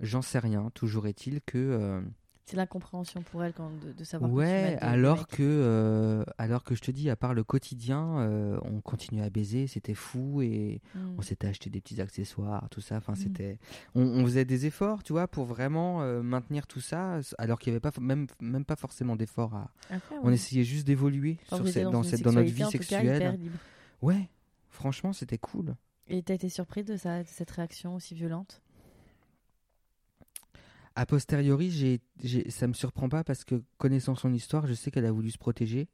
J'en sais rien. Toujours est-il que C'est l'incompréhension pour elle quand, de, de savoir que ouais, des alors que euh, alors que je te dis, à part le quotidien, euh, on continuait à baiser, c'était fou et Mhm. on s'était acheté des petits accessoires, tout ça. Enfin, Mhm. c'était, on, on faisait des efforts, tu vois, pour vraiment euh, maintenir tout ça, alors qu'il n'y avait pas même même pas forcément d'efforts à. Après, On essayait juste d'évoluer sur cette- dans une cette dans notre vie cas, sexuelle. libre. Ouais, franchement, c'était cool. Et t'as été surpris de, ça, de cette réaction aussi violente? A posteriori, j'ai, j'ai- ça me surprend pas parce que connaissant son histoire, je sais qu'elle a voulu se protéger.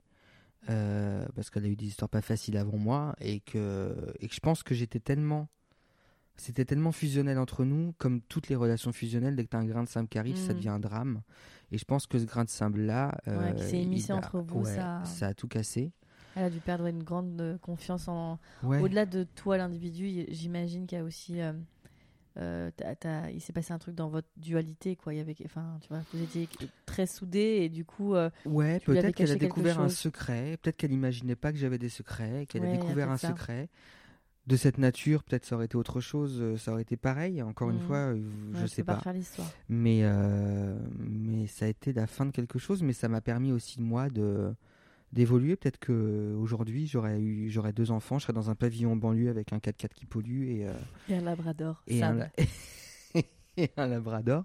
euh, parce qu'elle a eu des histoires pas faciles avant moi et que, et que je pense que j'étais tellement c'était tellement fusionnel entre nous comme toutes les relations fusionnelles dès que tu as un grain de sable qui arrive ça Mhm. devient un drame et je pense que ce grain de sable là Ouais, qui s'est immiscé entre vous, ouais, ça- a tout cassé Elle a dû perdre une grande euh, confiance en. ouais Au-delà de toi, l'individu, j'imagine qu'il y a aussi. euh, euh, il s'est passé un truc dans votre dualité, quoi. Il y avait, enfin, tu vois, vous étiez très soudés et du coup, euh, Ouais, peut-être qu'elle a découvert un secret, peut-être qu'elle imaginait pas que j'avais des secrets, qu'elle Ouais, a découvert un ça. secret. De cette nature, peut-être ça aurait été autre chose, euh, ça aurait été pareil, encore une Mhm. fois, euh, ouais, je tu sais pas pas. Mais, euh, mais ça a été la fin de quelque chose, mais ça m'a permis aussi, moi, de d'évoluer. Peut-être que aujourd'hui j'aurais eu j'aurais deux enfants, je serais dans un pavillon banlieue avec un 4x4 qui pollue et, euh, Et un labrador. et, un, Sam. la- (laughs) et un labrador.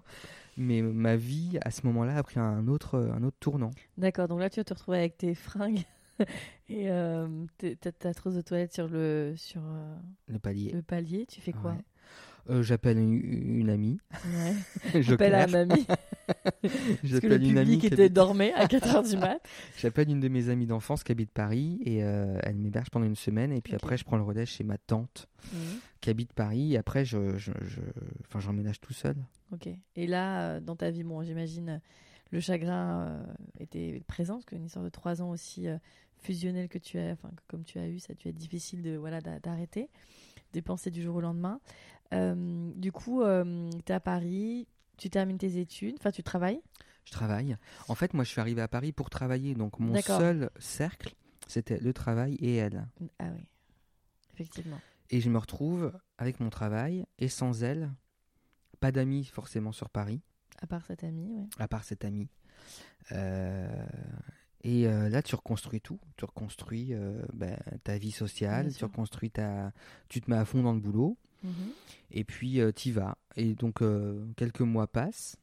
Mais ma vie, à ce moment-là, a pris un autre, un autre tournant. D'accord, donc là, tu vas te retrouver avec tes fringues (laughs) et euh, ta trousse de toilette sur le, sur, euh, Le palier. le palier. Tu fais quoi? Ouais. Euh, J'appelle une, une amie. Ouais. (laughs) Je Appelle à claire. mamie. (laughs) Parce que le J'appelle une amie qui était dormé à 4h du (laughs) mat. J'appelle une de mes amies d'enfance qui habite Paris et euh, elle m'héberge pendant une semaine et puis après je prends le relais chez ma tante Mhm. qui habite Paris et après je, je, je- enfin j'emménage tout seul. Ok. Et là, euh, dans ta vie, bon, j'imagine le chagrin euh, était présent, parce qu'une histoire de trois ans aussi fusionnelle que tu as, enfin, comme tu as eu, ça dû être difficile de voilà d'a- d'arrêter, des pensées du jour au lendemain. Euh, du coup, tu es à Paris, tu termines tes études, enfin, tu travailles? Je travaille. En fait, moi je suis arrivé à Paris pour travailler donc mon D'accord. seul cercle c'était le travail et elle. Ah oui, effectivement. Et je me retrouve avec mon travail et sans elle, pas d'amis forcément sur Paris. À part cette amie, ouais. à part cet ami. Euh, et euh, là, tu reconstruis tout. Tu reconstruis euh, ben, ta vie sociale, Bien tu sûr. reconstruis ta. Tu te mets à fond dans le boulot, Et puis tu y vas. Et donc, euh, quelques mois passent,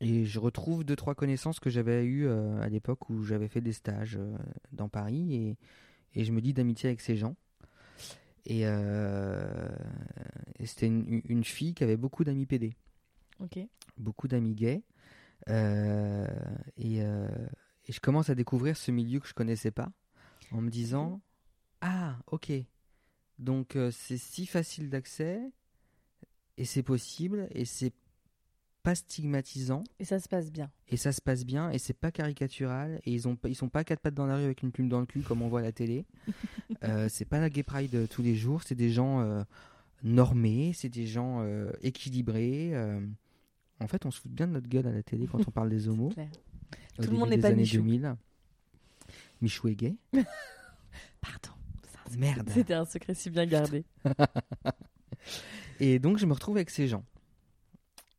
et je retrouve deux, trois connaissances que j'avais eues euh, à l'époque où j'avais fait des stages euh, dans Paris, et, et je me dis d'amitié avec ces gens. Et, euh, et c'était une, une fille qui avait beaucoup d'amis PD beaucoup d'amis gays. Euh, et, euh, et je commence à découvrir ce milieu que je connaissais pas en me disant Ah, ok. Donc euh, c'est si facile d'accès et c'est possible et c'est pas stigmatisant Et ça se passe bien. et ça se passe bien et c'est pas caricatural et ils ont ils sont pas quatre pattes dans la rue avec une plume dans le cul comme on voit à la télé. (laughs) Euh, c'est pas la gay pride de tous les jours, c'est des gens euh, normés, c'est des gens euh, équilibrés. euh. En fait, on se fout bien de notre gueule à la télé quand on parle des (laughs) homos. Tout le monde n'est pas Michou. 2000. Michou est gay. (laughs) Pardon. Merde. C'était un secret si bien gardé. Et donc, je me retrouve avec ces gens.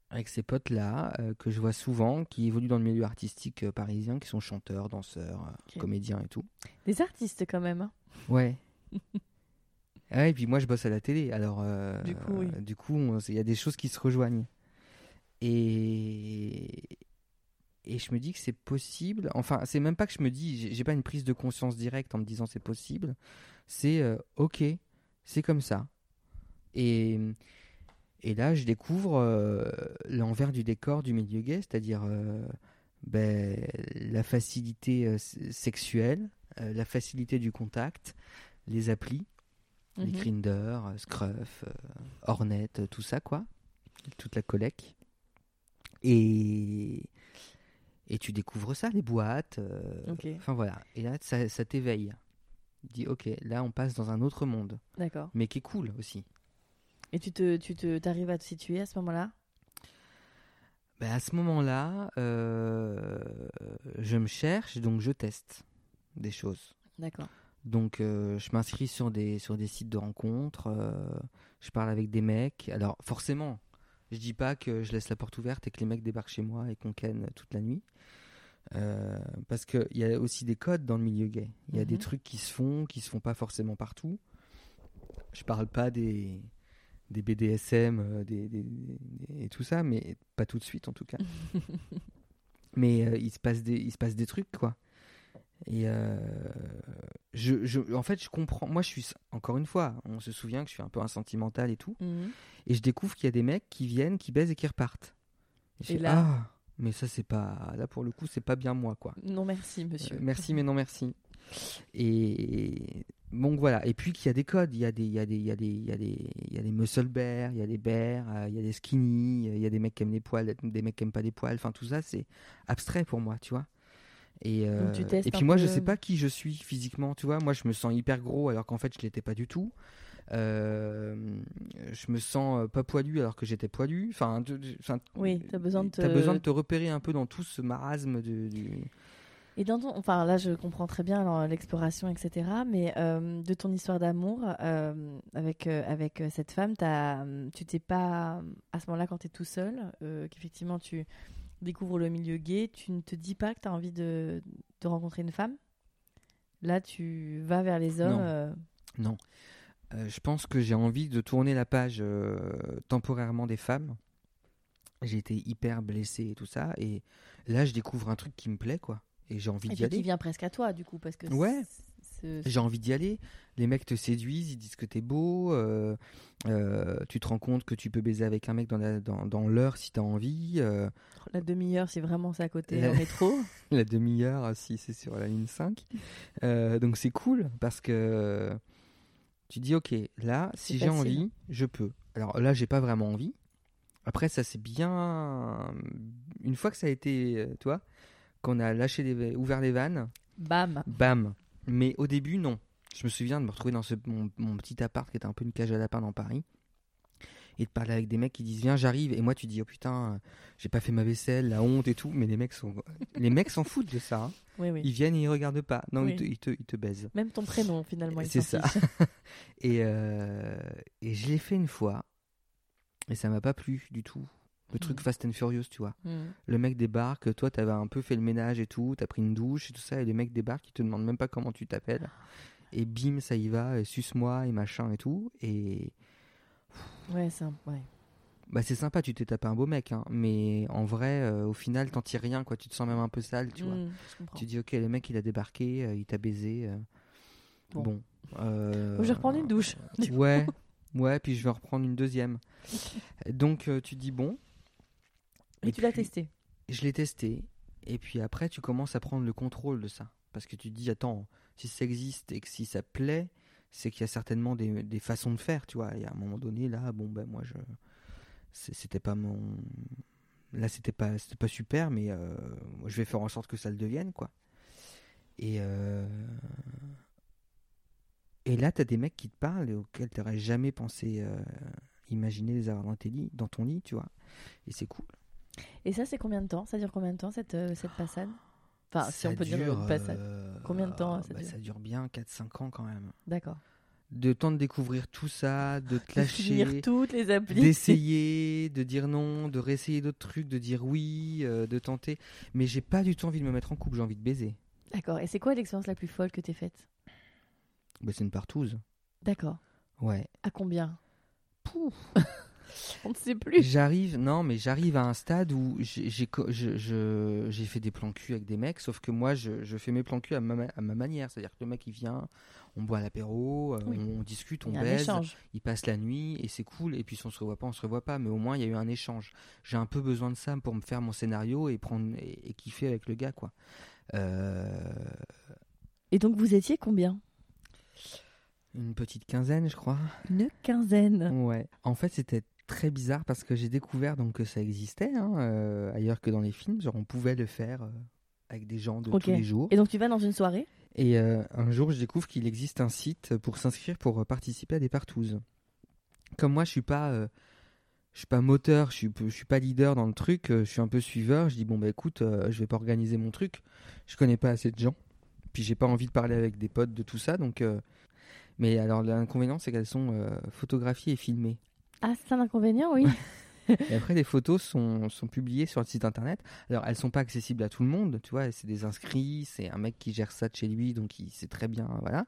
avec ces potes-là euh, que je vois souvent, qui évoluent dans le milieu artistique euh, parisien, qui sont chanteurs, danseurs, euh, comédiens et tout. Des artistes quand même. hein. Ouais. (laughs) ouais, et puis moi je bosse à la télé, alors euh, Du coup, oui. il y a des choses qui se rejoignent. Et et je me dis que c'est possible. Enfin, c'est même pas que je me dis, j'ai- pas une prise de conscience directe en me disant c'est possible. C'est euh, ok, c'est comme ça. Et et là, je découvre euh, l'envers du décor du milieu gay, c'est-à-dire euh, ben, la facilité sexuelle, la facilité du contact, les applis, les Mhm. Grinder, Scruff, Hornet, tout ça, quoi. Toute la collecte. Et, et tu découvres ça, les boîtes. euh, voilà. Et là, ça, ça t'éveille. Tu dis, ok, là, on passe dans un autre monde. D'accord. Mais qui est cool aussi. Et tu te, tu te, t'arrives à te situer à ce moment-là? Ben, à ce moment-là, euh, je me cherche, donc je teste des choses. D'accord. Donc, euh, je m'inscris sur des, sur des sites de rencontres. euh, je parle avec des mecs. Alors, forcément, je dis pas que je laisse la porte ouverte et que les mecs débarquent chez moi et qu'on ken toute la nuit. Euh, parce qu'il y a aussi des codes dans le milieu gay. Il y a des Mhm. trucs qui se font, qui se font pas forcément partout. Je parle pas des, des BDSM euh, des, des- des- et tout ça, mais pas tout de suite en tout cas. (laughs) mais euh, il, se passe des, il se passe des trucs, quoi. Et euh, je, je, en fait, je comprends. Moi, je suis, encore une fois, on se souvient que je suis un peu un sentimental et tout. Mhm. Et je découvre qu'il y a des mecs qui viennent, qui baisent et qui repartent. je Et fais, là Ah, mais ça, c'est pas. Là, pour le coup, c'est pas bien moi, quoi. Non, merci, monsieur. Euh, merci, mais non merci. Et donc voilà. Et puis qu'il y a des codes. Il y a des, il y a des, il y a des, il y a des, il y a des muscle bears, il y a des bears, euh, il y a des skinny, il y a des mecs qui aiment les poils, des mecs qui aiment pas les poils. Enfin, tout ça, c'est abstrait pour moi, tu vois. Et, euh, tu et puis moi, je peu- sais pas qui je suis physiquement, tu vois. Moi, je me sens hyper gros alors qu'en fait, je l'étais pas du tout. Euh, je me sens euh, pas poilu alors que j'étais poilu. Enfin, enfin, Oui, t'as besoin de te- t'as besoin de te repérer un peu dans tout ce marasme de, du, Et dans ton, enfin là, je comprends très bien l'exploration, etc. Mais euh, de ton histoire d'amour euh, avec euh, avec euh, cette femme, euh, tu t'es pas à ce moment-là quand tu es tout seul, euh, qu'effectivement tu découvres le milieu gay, tu ne te dis pas que tu as envie de, de rencontrer une femme? Là, tu vas vers les hommes. Non. euh, Non. Euh, je pense que j'ai envie de tourner la page euh, temporairement des femmes. J'ai été hyper blessé et tout ça. Et là, je découvre un truc qui me plaît, quoi. Et j'ai envie et d'y puis qui aller. vient presque à toi, du coup, parce que Ouais. Ce- J'ai envie d'y aller. Les mecs te séduisent, ils disent que t'es beau. euh, euh, tu te rends compte que tu peux baiser avec un mec dans la- dans, dans l'heure si t'as envie. euh, la demi-heure, si vraiment c'est à côté La- en métro. (laughs) la demi-heure si c'est sur la ligne 5. Euh, donc c'est cool parce que tu dis ok, là, C'est si j'ai envie, je peux. Alors là, j'ai pas vraiment envie. Après, ça c'est bien. Une fois que ça a été, toi, qu'on a lâché les, ouvert les vannes, Bam. bam. Mais au début, non. Je me souviens de me retrouver dans ce, mon, mon petit appart qui était un peu une cage à lapin dans Paris. Et de parler avec des mecs qui disent viens j'arrive et moi tu dis oh putain j'ai pas fait ma vaisselle la honte et tout mais les mecs sont (laughs) les mecs s'en foutent de ça hein. Oui, oui. ils viennent et ils regardent pas non Oui. ils, te, ils, te, ils te baisent Même ton prénom, finalement, C'est ça. (laughs) et, euh, et je l'ai fait une fois et ça m'a pas plu du tout le truc Mhm. Fast and Furious tu vois Mhm. le mec débarque toi t'avais un peu fait le ménage et tout t'as pris une douche et tout ça et le mec débarque il te demande même pas comment tu t'appelles et bim ça y va et suce-moi et machin et tout et Ouais, c'est ouais. bah c'est sympa tu t'es tapé un beau mec hein, mais en vrai euh, au final t'en tires rien quoi tu te sens même un peu sale tu vois comprends. tu dis ok le mec il a débarqué euh, il t'a baisé euh, Bon. bon, je vais reprendre une douche. ouais ouais puis je vais en reprendre une deuxième (laughs) donc tu dis bon Et et tu l'as testé. je l'ai testé. Et puis après tu commences à prendre le contrôle de ça. Parce que tu te dis attends si ça existe et que si ça plaît c'est qu'il y a certainement des, des façons de faire tu vois. Et à un moment donné là bon ben moi je c'était pas mon là c'était pas pas super mais euh, moi, je vais faire en sorte que ça le devienne quoi. Et euh, et là t'as des mecs qui te parlent et auxquels t'aurais jamais pensé euh, imaginer les avoir dans, tes lits, dans ton lit tu vois. Et c'est cool Et ça, c'est combien de temps? Ça dure combien de temps, cette, euh, cette passade? Enfin, si Ça on peut dire une passade. euh, Combien de temps, ça bah, dure? Ça dure bien 4-5 ans quand même. D'accord. de temps de découvrir tout ça, de te (laughs) lâcher, toutes les applis. d'essayer, de dire non, de réessayer d'autres trucs, de dire oui, euh, de tenter. Mais j'ai pas du tout envie de me mettre en couple, j'ai envie de baiser. D'accord. Et c'est quoi l'expérience la plus folle que t'aies faite? Bah, c'est une partouze. D'accord. Ouais. À combien? (laughs) On ne sait plus. J'arrive, non, mais j'arrive à un stade où j'ai fait des plans cul avec des mecs, sauf que moi, je, je fais mes plans cul à ma, ma- à ma manière. C'est-à-dire que le mec, il vient, on boit l'apéro, euh, Oui. on, discute, on Il baise, il passe la nuit et c'est cool. Et puis si on se revoit pas, on se revoit pas. Mais au moins, il y a eu un échange. J'ai un peu besoin de ça pour me faire mon scénario et prendre et, et kiffer avec le gars, quoi. Euh, Et donc vous étiez combien? Une petite quinzaine, je crois. Une quinzaine. Ouais. En fait, c'était très bizarre parce que j'ai découvert donc que ça existait hein, euh, ailleurs que dans les films. Genre, on pouvait le faire euh, avec des gens de tous les jours. Et donc tu vas dans une soirée? Et euh, un jour, je découvre qu'il existe un site pour s'inscrire pour participer à des partouzes. Comme moi, je suis pas, je suis pas moteur, je suis, je suis pas leader dans le truc. je suis un peu suiveur. Je dis bon bah écoute, je vais pas organiser mon truc. Je connais pas assez de gens. Puis j'ai pas envie de parler avec des potes de tout ça. Donc, mais alors l'inconvénient, c'est qu'elles sont euh, photographiées et filmées. Ah, c'est un inconvénient, oui. (laughs) Et après, les photos sont, sont publiées sur le site internet. Alors, elles sont pas accessibles à tout le monde, tu vois. C'est des inscrits, c'est un mec qui gère ça de chez lui, donc il sait très bien, voilà.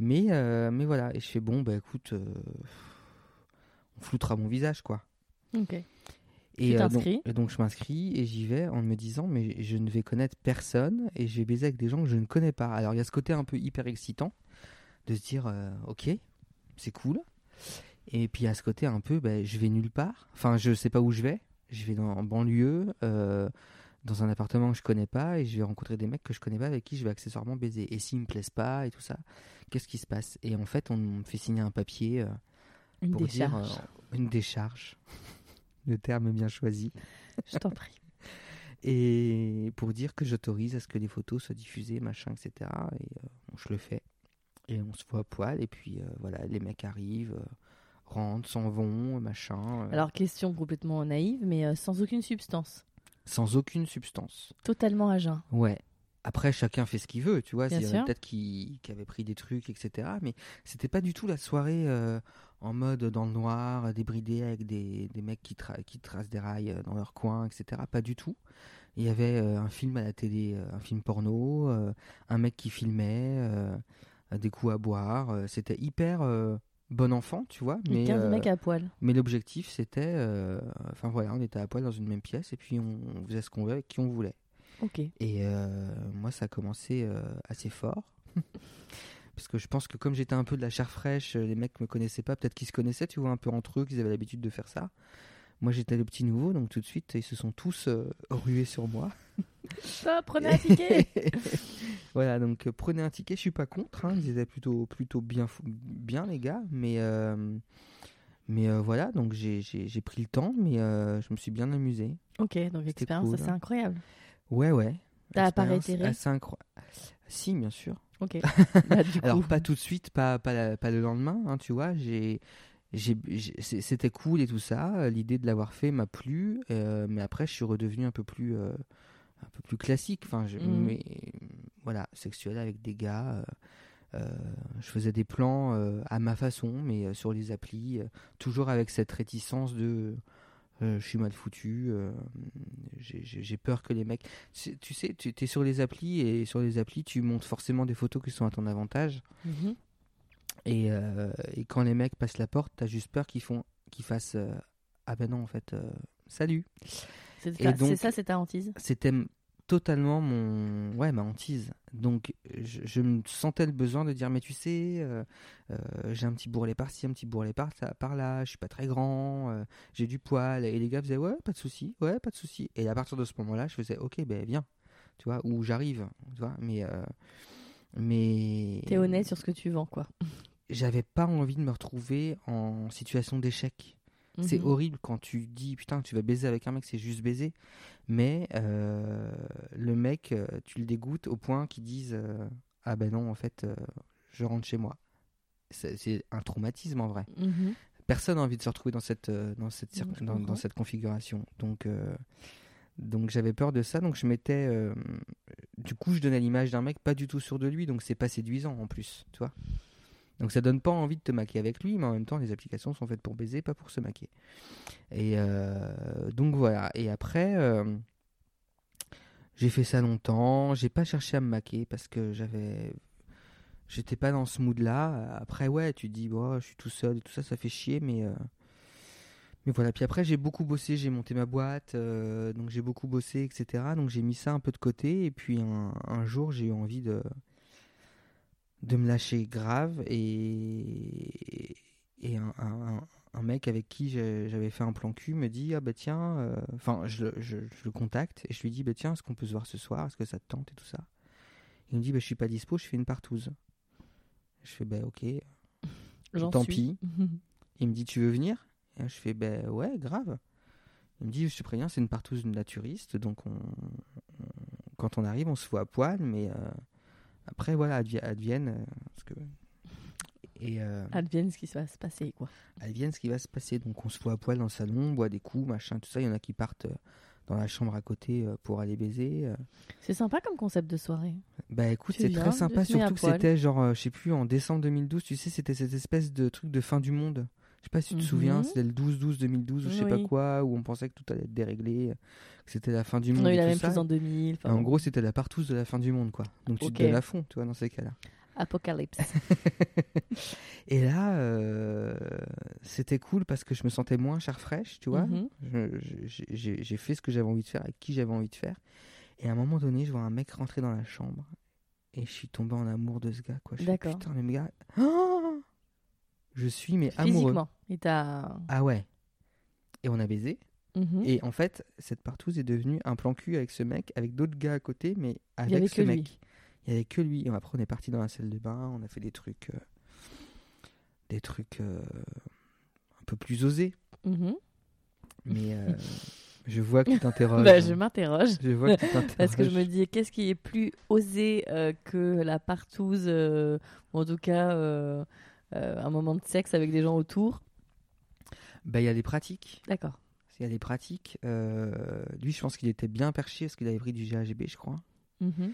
Mais, euh, mais voilà. Et je fais bon, bah écoute, euh, on floutera mon visage, quoi. ok. Et, Tu euh, donc, et donc, je m'inscris et j'y vais en me disant, mais je ne vais connaître personne et je vais baiser avec des gens que je ne connais pas. Alors, il y a ce côté un peu hyper excitant de se dire, euh, ok, c'est cool. Et puis, a ce côté un peu, ben, je vais nulle part. Enfin, je sais pas où je vais. Je vais dans, en banlieue, euh, dans un appartement que je connais pas et je vais rencontrer des mecs que je connais pas avec qui je vais accessoirement baiser. Et s'ils me plaisent pas et tout ça, qu'est-ce qui se passe? Et en fait, on me fait signer un papier. euh, Une pour dire décharge. euh, une décharge. (laughs) Le terme est bien choisi. Je t'en prie. (laughs) Et pour dire que j'autorise à ce que les photos soient diffusées, machin, etc. Et euh, bon, je le fais. Et on se voit à poil. Et puis euh, voilà, les mecs arrivent, euh, rentrent, s'en vont, machin. euh, Alors, question complètement naïve, mais euh, sans aucune substance. sans aucune substance. Totalement à jeun. Ouais. Après, chacun fait ce qu'il veut, tu vois. Bien Il y en a peut-être qui, qui avaient pris des trucs, etc. Mais c'était pas du tout la soirée euh, en mode dans le noir, débridé avec des, des mecs qui, tra- qui tracent des rails dans leur coin, etc. Pas du tout. Il y avait euh, un film à la télé, un film porno, euh, un mec qui filmait, des coups à boire. c'était hyper bon enfant, tu vois. Mais Mais, 15 euh, à poil. mais l'objectif, c'était. euh, Enfin voilà, on était à poil dans une même pièce et puis on, on faisait ce qu'on voulait avec qui on voulait. Ok. Et euh, moi, ça a commencé assez fort. (laughs) Parce que je pense que comme j'étais un peu de la chair fraîche, les mecs me connaissaient pas, peut-être qu'ils se connaissaient, tu vois, un peu entre eux, qu'ils avaient l'habitude de faire ça. Moi, j'étais le petit nouveau, donc tout de suite, ils se sont tous rués sur moi. (laughs) Prenez un ticket (laughs) voilà, donc euh, prenez un ticket, je suis pas contre, hein, ils étaient plutôt, plutôt bien, bien les gars, mais, euh, mais euh, voilà, donc j'ai j'ai- j'ai pris le temps, mais je me suis bien amusé. Ok, donc expérience cool, assez hein. incroyable. Ouais, ouais. T'as pas réitéré assez incro- Si, bien sûr. Ok. (laughs) Bah, du coup, Alors pas tout de suite, pas pas, la- pas le lendemain, hein, tu vois. J'ai, c'était cool et tout ça. L'idée de l'avoir fait m'a plu, euh, mais après je suis redevenu un peu plus, euh, un peu plus classique. Enfin, je, Mhm. mais voilà, sexuel avec des gars. euh, euh, je faisais des plans euh, à ma façon, mais sur les applis, toujours avec cette réticence de. je suis mal foutu, j'ai- peur que les mecs. Tu sais, tu es sur les applis et sur les applis, tu montes forcément des photos qui sont à ton avantage. Mhm. Et, euh, et quand les mecs passent la porte, t'as juste peur qu'ils font, qu'ils fassent euh, ah ben non en fait euh, salut. C'est ça, c'est ta hantise C'était totalement mon ouais ma hantise. Donc je, je me sentais le besoin de dire mais tu sais euh, euh, j'ai un petit bourrelet par-ci, un petit bourrelet par, par là, je suis pas très grand, euh, j'ai du poil et les gars faisaient ouais pas de souci, ouais pas de souci. Et à partir de ce moment-là, je faisais ok ben viens, tu vois où j'arrive, tu vois mais mais T'es honnête sur ce que tu vends, quoi. j'avais pas envie de me retrouver en situation d'échec. C'est Mhm. horrible quand tu dis putain tu vas baiser avec un mec c'est juste baiser. Mais euh, le mec euh, tu le dégoûtes au point qu'ils disent euh, ah ben non en fait euh, je rentre chez moi. C'est un traumatisme en vrai. Mhm. personne n'a envie de se retrouver dans cette dans cette dans, dans configuration. Donc donc j'avais peur de ça. Donc je mettais euh, du coup je donnais l'image d'un mec pas du tout sûr de lui. Donc c'est pas séduisant en plus tu vois Donc ça donne pas envie de te maquer avec lui, mais en même temps, les applications sont faites pour baiser, pas pour se maquer. Et euh, donc voilà. Et après, euh, j'ai fait ça longtemps. J'ai pas cherché à me maquer parce que j'avais. J'étais pas dans ce mood-là. Après, ouais, tu te dis, bon, je suis tout seul et tout ça, ça fait chier, mais. euh, Mais voilà, puis après j'ai beaucoup bossé, j'ai monté ma boîte, donc j'ai beaucoup bossé, etc. Donc j'ai mis ça un peu de côté, et puis un jour j'ai eu envie de, de me lâcher grave, et, et un, un- un mec avec qui j'avais fait un plan cul me dit, ah bah tiens, euh, enfin je, le- je- je le contacte, et je lui dis, bah tiens, est-ce qu'on peut se voir ce soir, est-ce que ça te tente et tout ça? Il me dit, bah je suis pas dispo, je fais une partouze. Je fais, bah ok, (laughs) tant suis. pis. (laughs) Il me dit Tu veux venir? Et Je fais Ben ouais, grave. Il me dit Je te préviens, c'est une partouze naturiste, donc on, on- quand on arrive, on se voit à poil, mais euh, après, voilà, advi- advienne. euh, parce que, et euh, Advienne ce qui va se passer, quoi. advienne ce qui va se passer. Donc on se voit à poil dans le salon, on boit des coups, machin, tout ça. Il y en a qui partent euh, dans la chambre à côté pour aller baiser. C'est sympa comme concept de soirée. Bah écoute, c'est très sympa, surtout que c'était genre, je sais plus, en décembre 2012, tu sais, c'était cette espèce de truc de fin du monde. Je sais pas si tu te Mhm. souviens, c'était le 12-12-2012 ou je sais pas quoi, où on pensait que tout allait être déréglé, que c'était la fin du On monde. a eu la même chose en 2000. enfin, En gros, c'était la partouze de la fin du monde, quoi. Donc tu te donnes à fond, tu vois, dans ces cas-là. Apocalypse. (laughs) Et là, euh, c'était cool parce que je me sentais moins chair fraîche, tu vois. Mhm. J'ai fait ce que j'avais envie de faire, avec qui j'avais envie de faire. Et à un moment donné, je vois un mec rentrer dans la chambre. Et je suis tombé en amour de ce gars, quoi. Je. Putain, le gars. (gasps) Oh je suis, mais amoureux. Physiquement. Il t'a. Ah ouais. Et on a baisé. Mhm. Et en fait, cette partouze est devenue un plan cul avec ce mec, avec d'autres gars à côté, mais avec avait ce que lui. mec. Il y avait que lui. Et après, on est parti dans la salle de bain, on a fait des trucs. euh, des trucs euh, un peu plus osés. Mhm. Mais euh, je vois que tu (laughs) t'interroges. Bah, je m'interroge. Je vois que tu (laughs) t'interroges. Parce que je me dis, qu'est-ce qui est plus osé que la partouze, ou en tout cas un moment de sexe avec des gens autour Bah, il y a les pratiques. D'accord. Il y a les pratiques. Euh, lui, je pense qu'il était bien perché parce qu'il avait pris du GHB, je crois. Mhm.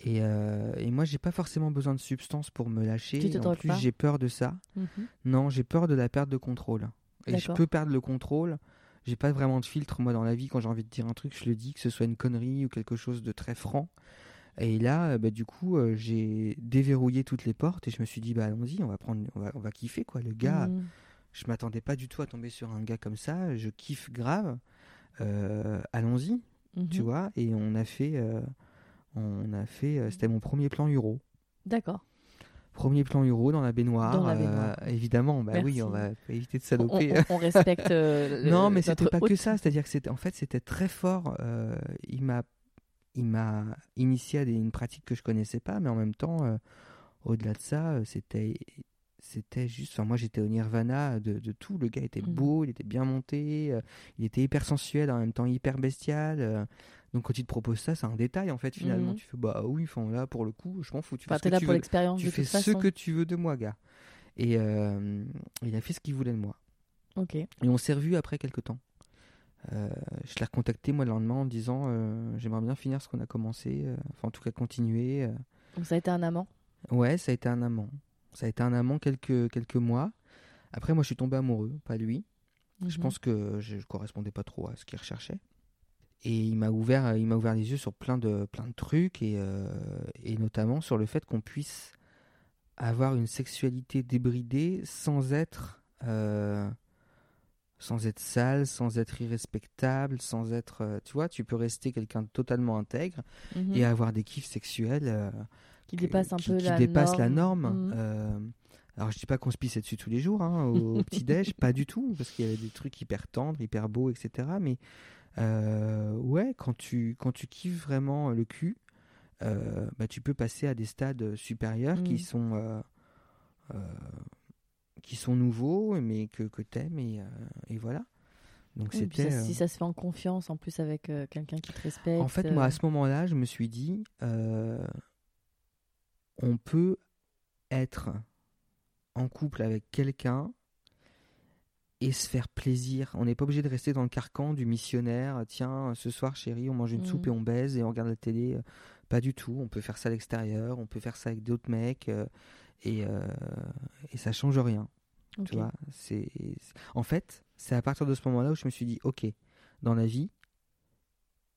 Et, euh, et moi, j'ai pas forcément besoin de substances pour me lâcher. Tu en plus, j'ai peur de ça. Mhm. Non, j'ai peur de la perte de contrôle. Et je peux perdre le contrôle. J'ai pas vraiment de filtre, moi, dans la vie. Quand j'ai envie de dire un truc, je le dis, que ce soit une connerie ou quelque chose de très franc. Et là, euh, bah, du coup, euh, j'ai déverrouillé toutes les portes et je me suis dit, bah, allons-y, on va prendre, on va, on va kiffer, quoi. Le gars, Mhm. je m'attendais pas du tout à tomber sur un gars comme ça. Je kiffe grave. Euh, allons-y, tu Mhm. vois. Et on a fait, euh, on a fait, c'était mon premier plan Euro. D'accord. Premier plan Euro dans la baignoire. Dans la baignoire. évidemment, bah Merci. oui, on va éviter de On, saloper. on- on respecte. (laughs) euh, le- non, mais c'était pas que ça. C'est-à-dire que c'était, en fait, c'était très fort. il m'a, il m'a initié à une pratique que je connaissais pas, mais en même temps, euh, au-delà de ça, euh, c'était, c'était juste. Enfin, moi, j'étais au nirvana de, de tout. Le gars était Mhm. beau, il était bien monté, euh, il était hyper sensuel, en même temps hyper bestial. euh, donc, quand il te propose ça, c'est un détail, en fait, finalement. Mhm. Tu fais, bah oui, enfin, là, pour le coup, je m'en fous. Tu fais ce que tu veux. Tu fais ce que tu veux de moi, gars. Et il a fait ce qu'il voulait de moi. Ok. Et on s'est revu après quelques temps. Euh, je l'ai recontacté moi le lendemain en disant euh, j'aimerais bien finir ce qu'on a commencé, euh, enfin en tout cas continuer. euh. Donc ça a été un amant? Ouais, ça a été un amant. Ça a été un amant quelques, quelques mois. Après, moi je suis tombé amoureux, pas lui. Je Mhm. pense que je, je correspondais pas trop à ce qu'il recherchait. Et il m'a ouvert, il m'a ouvert les yeux sur plein de, plein de trucs et, et notamment sur le fait qu'on puisse avoir une sexualité débridée sans être, sans être sale, sans être irrespectable, sans être, euh, tu vois, tu peux rester quelqu'un de totalement intègre Mhm. et avoir des kiffs sexuels euh, qui que- dépasse un qui, peu qui la dépassent norme. la norme. Mhm. Euh, alors je dis pas qu'on se pissait dessus tous les jours hein, au, au petit-déj, (laughs) pas du tout, parce qu'il y avait des trucs hyper tendres, hyper beaux, etc. Mais euh, ouais, quand tu, quand tu kiffes vraiment le cul, bah, tu peux passer à des stades supérieurs Mhm. qui sont... qui sont nouveaux mais que, que t'aimes et, euh, et voilà donc Oui, c'était ça- euh, Si ça se fait en confiance, en plus avec euh, quelqu'un qui te respecte. en fait, moi, à ce moment-là, je me suis dit, euh, on peut être en couple avec quelqu'un et se faire plaisir. On n'est pas obligé de rester dans le carcan du missionnaire. Tiens, ce soir, chérie, on mange une Mhm. soupe et on baise et on regarde la télé. Pas du tout. On peut faire ça à l'extérieur. On peut faire ça avec d'autres mecs. et, et ça change rien. Tu vois, c'est en fait, c'est à partir de ce moment-là où je me suis dit, ok, dans la vie,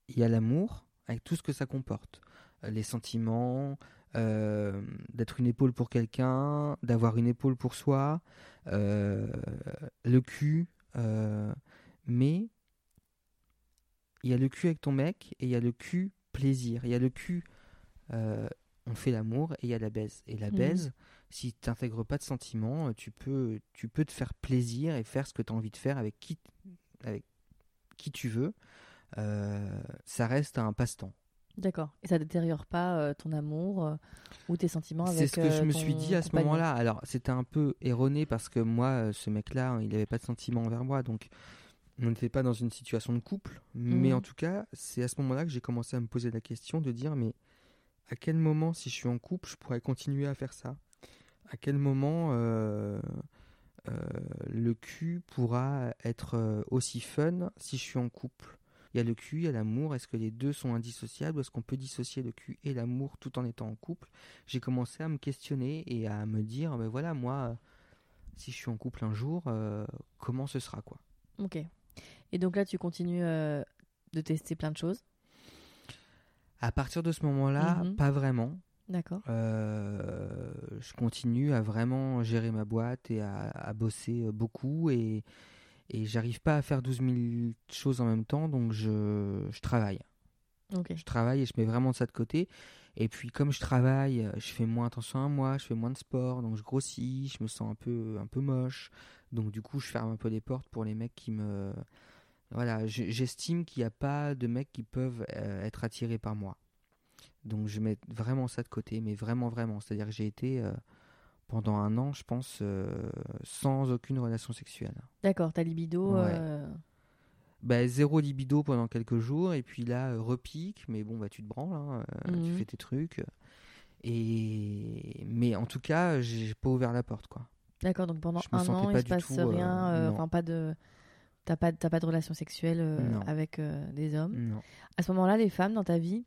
il y a l'amour avec tout ce que ça comporte, Euh, les sentiments, euh, d'être une épaule pour quelqu'un, d'avoir une épaule pour soi, euh, le cul, euh, mais il y a le cul avec ton mec et il y a le cul plaisir, il y a le cul on fait l'amour et il y a la baise. Et la Mhm. baise, si tu n'intègres pas de sentiments, tu peux, tu peux te faire plaisir et faire ce que tu as envie de faire avec qui, avec qui tu veux. Euh, ça reste un passe-temps. D'accord. Et ça détériore pas euh, ton amour euh, ou tes sentiments avec C'est ce que je euh, me suis dit à ce moment-là. Alors, c'était un peu erroné parce que moi, euh, ce mec-là, hein, il n'avait pas de sentiments envers moi. Donc, on n'était pas dans une situation de couple. Mais Mhm. en tout cas, c'est à ce moment-là que j'ai commencé à me poser la question de dire mais à quel moment, si je suis en couple, je pourrais continuer à faire ça? À quel moment euh, euh, le cul pourra être euh, aussi fun si je suis en couple? Il y a le cul, il y a l'amour. Est-ce que les deux sont indissociables? Est-ce qu'on peut dissocier le cul et l'amour tout en étant en couple? J'ai commencé à me questionner et à me dire, ben voilà, moi, si je suis en couple un jour, euh, comment ce sera quoi? Ok. Et donc là, tu continues de tester plein de choses? À partir de ce moment-là, Mhm. pas vraiment. D'accord. Euh, je continue à vraiment gérer ma boîte et à, à bosser euh, beaucoup et, et j'arrive pas à faire 12 000 choses en même temps, donc je, je travaille. Ok. Je travaille et je mets vraiment ça de côté. Et puis comme je travaille, euh, je fais moins attention à moi, je fais moins de sport, donc je grossis, je me sens un peu, un peu moche. Donc du coup, je ferme un peu les portes pour les mecs qui me... Voilà, j'estime qu'il n'y a pas de mecs qui peuvent être attirés par moi. Donc je mets vraiment ça de côté, mais vraiment, vraiment. C'est-à-dire que j'ai été euh, pendant un an, je pense, euh, sans aucune relation sexuelle. D'accord. Ta libido. Ouais. euh, Bah, zéro libido pendant quelques jours, et puis là, repique, mais bon, bah, tu te branles, hein, tu Mhm. fais tes trucs. Et... Mais en tout cas, j'ai pas ouvert la porte, quoi. D'accord. Donc pendant Je un an, pas il se passe tout, rien. Enfin, pas de. T'as pas, pas de relation sexuelle avec des hommes. Non, À ce moment-là, les femmes dans ta vie,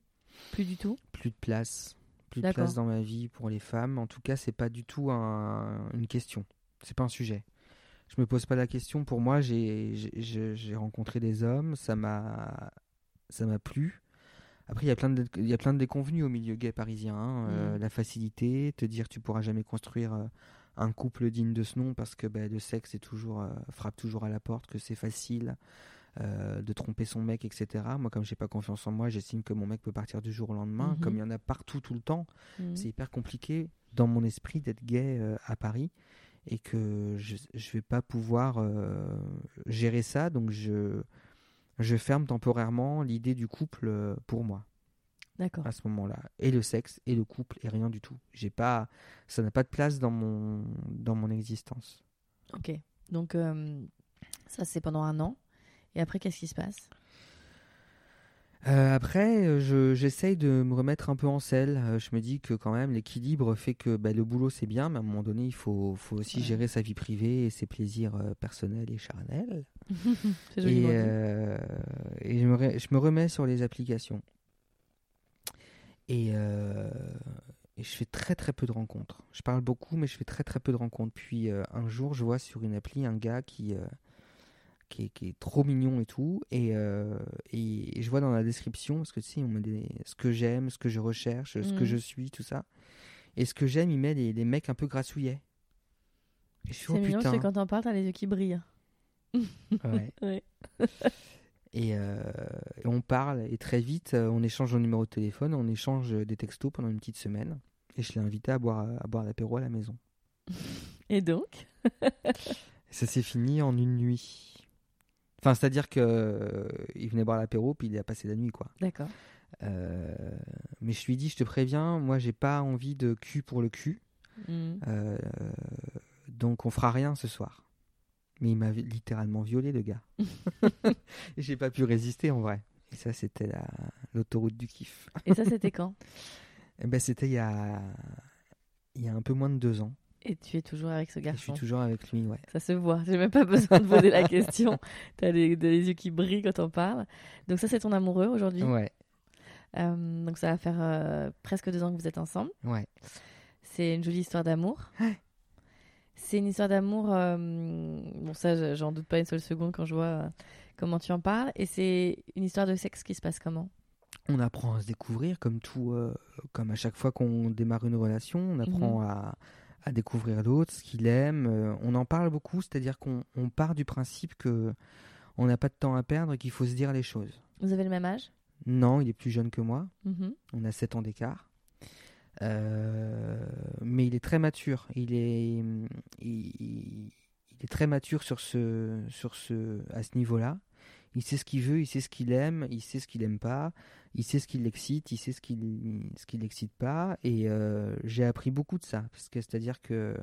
plus du tout. plus de place. Plus de place dans ma vie pour les femmes. En tout cas, c'est pas du tout un- une question. C'est pas un sujet. Je me pose pas la question. Pour moi, j'ai rencontré des hommes, ça m'a ça m'a plu. Après, il y a plein de il y a plein de déconvenus au milieu gay parisien. hein. Euh, Mhm. la facilité, te dire tu pourras jamais construire euh, un couple digne de ce nom parce que bah, le sexe est toujours euh, frappe toujours à la porte, que c'est facile. Euh, de tromper son mec, etc. Moi, comme j'ai pas confiance en moi, j'estime que mon mec peut partir du jour au lendemain. Mhm. Comme il y en a partout, tout le temps, Mhm. c'est hyper compliqué dans mon esprit d'être gay euh, à Paris et que je je vais pas pouvoir euh, gérer ça donc je je ferme temporairement l'idée du couple pour moi D'accord. à ce moment-là et le sexe et le couple et rien du tout j'ai pas ça n'a pas de place dans mon dans mon existence Ok. Donc ça, c'est pendant un an. Et après, qu'est-ce qui se passe? Euh, après, euh, je- j'essaye de me remettre un peu en selle. Euh, je me dis que quand même l'équilibre fait que bah, le boulot c'est bien, mais à un moment donné il faut, faut aussi Ouais. gérer sa vie privée et ses plaisirs euh, personnels et charnels. (laughs) Et, et je, me re- je me remets sur les applications. Et, et je fais très très peu de rencontres. Je parle beaucoup, mais je fais très très peu de rencontres. Puis un jour, je vois sur une appli un gars qui, qui, est, qui est trop mignon et tout. Et, euh, et, et je vois dans la description, parce que tu sais, on met des- ce que j'aime, ce que je recherche, ce que Mhm. je suis, tout ça. Et ce que j'aime, il met les mecs un peu grassouillets. Et je C'est oh mignon parce putain. que quand t'en parles, t'as les yeux qui brillent. Ouais. (laughs) Ouais. Et, euh, et on parle, et très vite, euh, on échange nos numéros de téléphone, on échange des textos pendant une petite semaine. Et je l'ai invité à boire, à boire l'apéro à la maison. Et donc? Ça s'est fini en une nuit. Enfin, c'est-à-dire que euh, il venait boire l'apéro, puis il a passé la nuit, quoi. D'accord. Euh, mais je lui ai dit, je te préviens, moi, j'ai pas envie de cul pour le cul. Mhm. Euh, donc, on fera rien ce soir. Mais il m'a littéralement violé, le gars. (laughs) j'ai pas pu résister, en vrai. Et ça, c'était la- l'autoroute du kiff. Et ça, c'était quand? Eh ben, c'était il y a, il y a un peu moins de deux ans. Et tu es toujours avec ce Et je suis garçon. toujours avec lui, ouais. Ça se voit. J'ai même pas besoin de poser la question. (laughs) T'as les, les yeux qui brillent quand on parle. Donc ça, c'est ton amoureux aujourd'hui. Ouais, Euh, donc ça va faire euh, presque deux ans que vous êtes ensemble. ouais. C'est une jolie histoire d'amour. C'est une histoire d'amour. euh, bon, ça, je- j'en doute pas une seule seconde quand je vois comment tu en parles. Et c'est une histoire de sexe qui se passe comment? On apprend à se découvrir comme tout, comme à chaque fois qu'on démarre une relation, on apprend à, à découvrir l'autre, ce qu'il aime. euh, on en parle beaucoup, c'est-à-dire qu'on on part du principe que on n'a pas de temps à perdre et qu'il faut se dire les choses. Vous avez le même âge? Non, il est plus jeune que moi. Mhm. On a 7 ans d'écart. Euh, mais il est très mature. Il est, il est très mature sur ce, sur ce, à ce niveau-là. Il sait ce qu'il veut, il sait ce qu'il aime, il sait ce qu'il aime pas, il sait ce qui l'excite, il sait ce qui, ce qui l'excite pas. Et euh, j'ai appris beaucoup de ça, parce que c'est-à-dire que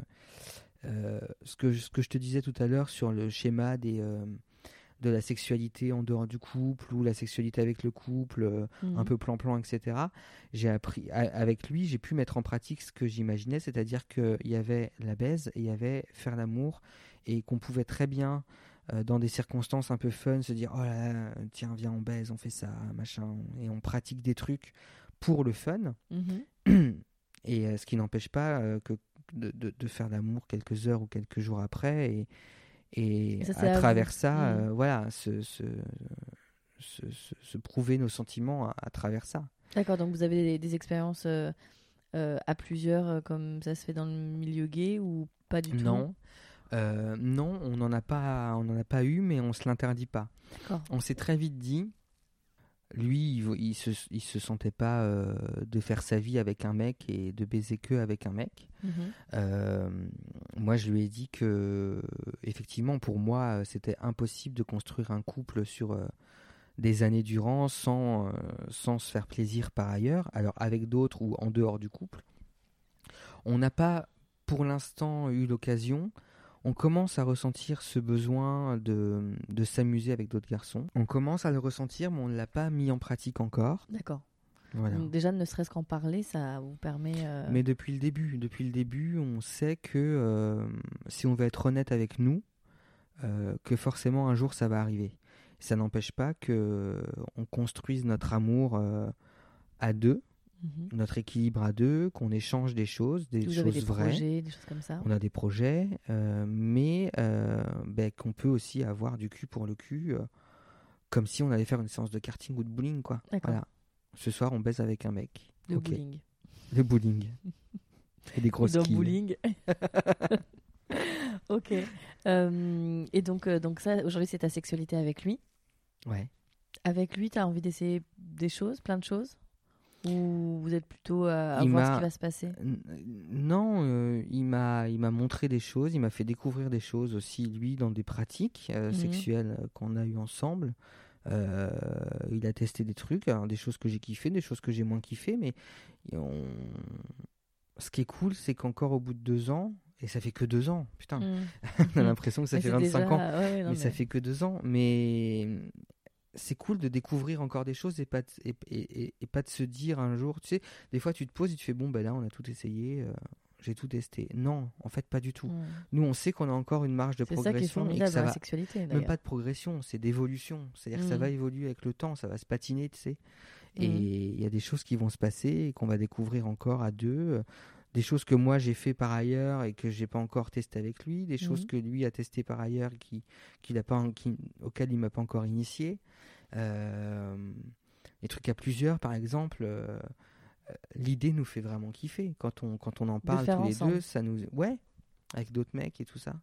euh, ce que ce que je te disais tout à l'heure sur le schéma des euh, de la sexualité en dehors du couple ou la sexualité avec le couple, un peu plan-plan, etc. J'ai appris a- avec lui, j'ai pu mettre en pratique ce que j'imaginais, c'est-à-dire qu'il y avait la baise et il y avait faire l'amour et qu'on pouvait très bien, euh, dans des circonstances un peu fun, se dire oh là là, tiens viens on baise, on fait ça, machin, et on pratique des trucs pour le fun. Mhm. (clears throat) Et euh, ce qui n'empêche pas euh, que de, de- de faire l'amour quelques heures ou quelques jours après et, ça, à travers ça, Mhm. voilà, se, se, se- prouver nos sentiments à, à travers ça. D'accord, donc vous avez des, des expériences à plusieurs, comme ça se fait dans le milieu gay ou pas du tout? Non. Euh, non, on n'en a pas, on a pas eu, mais on se l'interdit pas. On s'est très vite dit, lui, il, il se, il se sentait pas euh, de faire sa vie avec un mec et de baiser que avec un mec. Mhm. Euh, moi, je lui ai dit que, effectivement, pour moi, c'était impossible de construire un couple sur euh, des années durant sans, sans se faire plaisir par ailleurs, alors avec d'autres ou en dehors du couple. On n'a pas, pour l'instant, eu l'occasion. On commence à ressentir ce besoin de, de s'amuser avec d'autres garçons. On commence à le ressentir, mais on ne l'a pas mis en pratique encore. D'accord. Voilà. Donc déjà, ne serait-ce qu'en parler, ça vous permet. euh, Mais depuis le début, depuis le début, on sait que euh, si on veut être honnête avec nous, euh, que forcément un jour ça va arriver. Ça n'empêche pas que on construise notre amour à deux, mhm. notre équilibre à deux, qu'on échange des choses, des Vous choses des vraies. projets, des choses comme ça. On a des projets, euh, mais euh, ben, qu'on peut aussi avoir du cul pour le cul, euh, comme si on allait faire une séance de karting ou de bowling, quoi. Voilà. Ce soir, on baise avec un mec. Le bowling. Le bowling. (laughs) Et des grosses dans bowling. (laughs) ok. Et donc, donc ça, aujourd'hui, c'est ta sexualité avec lui. Ouais. Avec lui, tu as envie d'essayer des choses, plein de choses? Ou vous êtes plutôt euh, à Il voir ce qui va se passer Non, euh, il m'a il m'a montré des choses, il m'a fait découvrir des choses aussi lui dans des pratiques euh, Mhm. sexuelles qu'on a eues ensemble. Euh, il a testé des trucs, alors des choses que j'ai kiffé, des choses que j'ai moins kiffé, mais on... ce qui est cool, c'est qu'encore au bout de deux ans, et ça fait que deux ans, putain, Mm. (laughs) on a l'impression que ça Mais fait c'est 25 déjà- ans, ouais, non, mais, ça fait que deux ans. Mais c'est cool de découvrir encore des choses et pas de, et, et- et- et pas de se dire un jour, tu sais, des fois tu te poses et tu fais bon ben là on a tout essayé, euh, j'ai tout testé. Non, en fait pas du tout. Mm. Nous on sait qu'on a encore une marge de C'est ça qui est progression et que ça va sexualité, même pas de progression, c'est d'évolution. C'est-à-dire que ça Mhm. va évoluer avec le temps, ça va se patiner, tu sais. Et Mhm. il y a des choses qui vont se passer et qu'on va découvrir encore à deux. Des choses que moi j'ai fait par ailleurs et que j'ai pas encore testé avec lui, des choses Mhm. que lui a testé par ailleurs qui, qu'il a pas, qui, auxquelles il m'a pas encore initié. Euh, des trucs à plusieurs, par exemple. euh, euh, L'idée nous fait vraiment kiffer quand on quand on en parle tous les ensemble. deux. Ça nous ouais avec d'autres mecs et tout ça.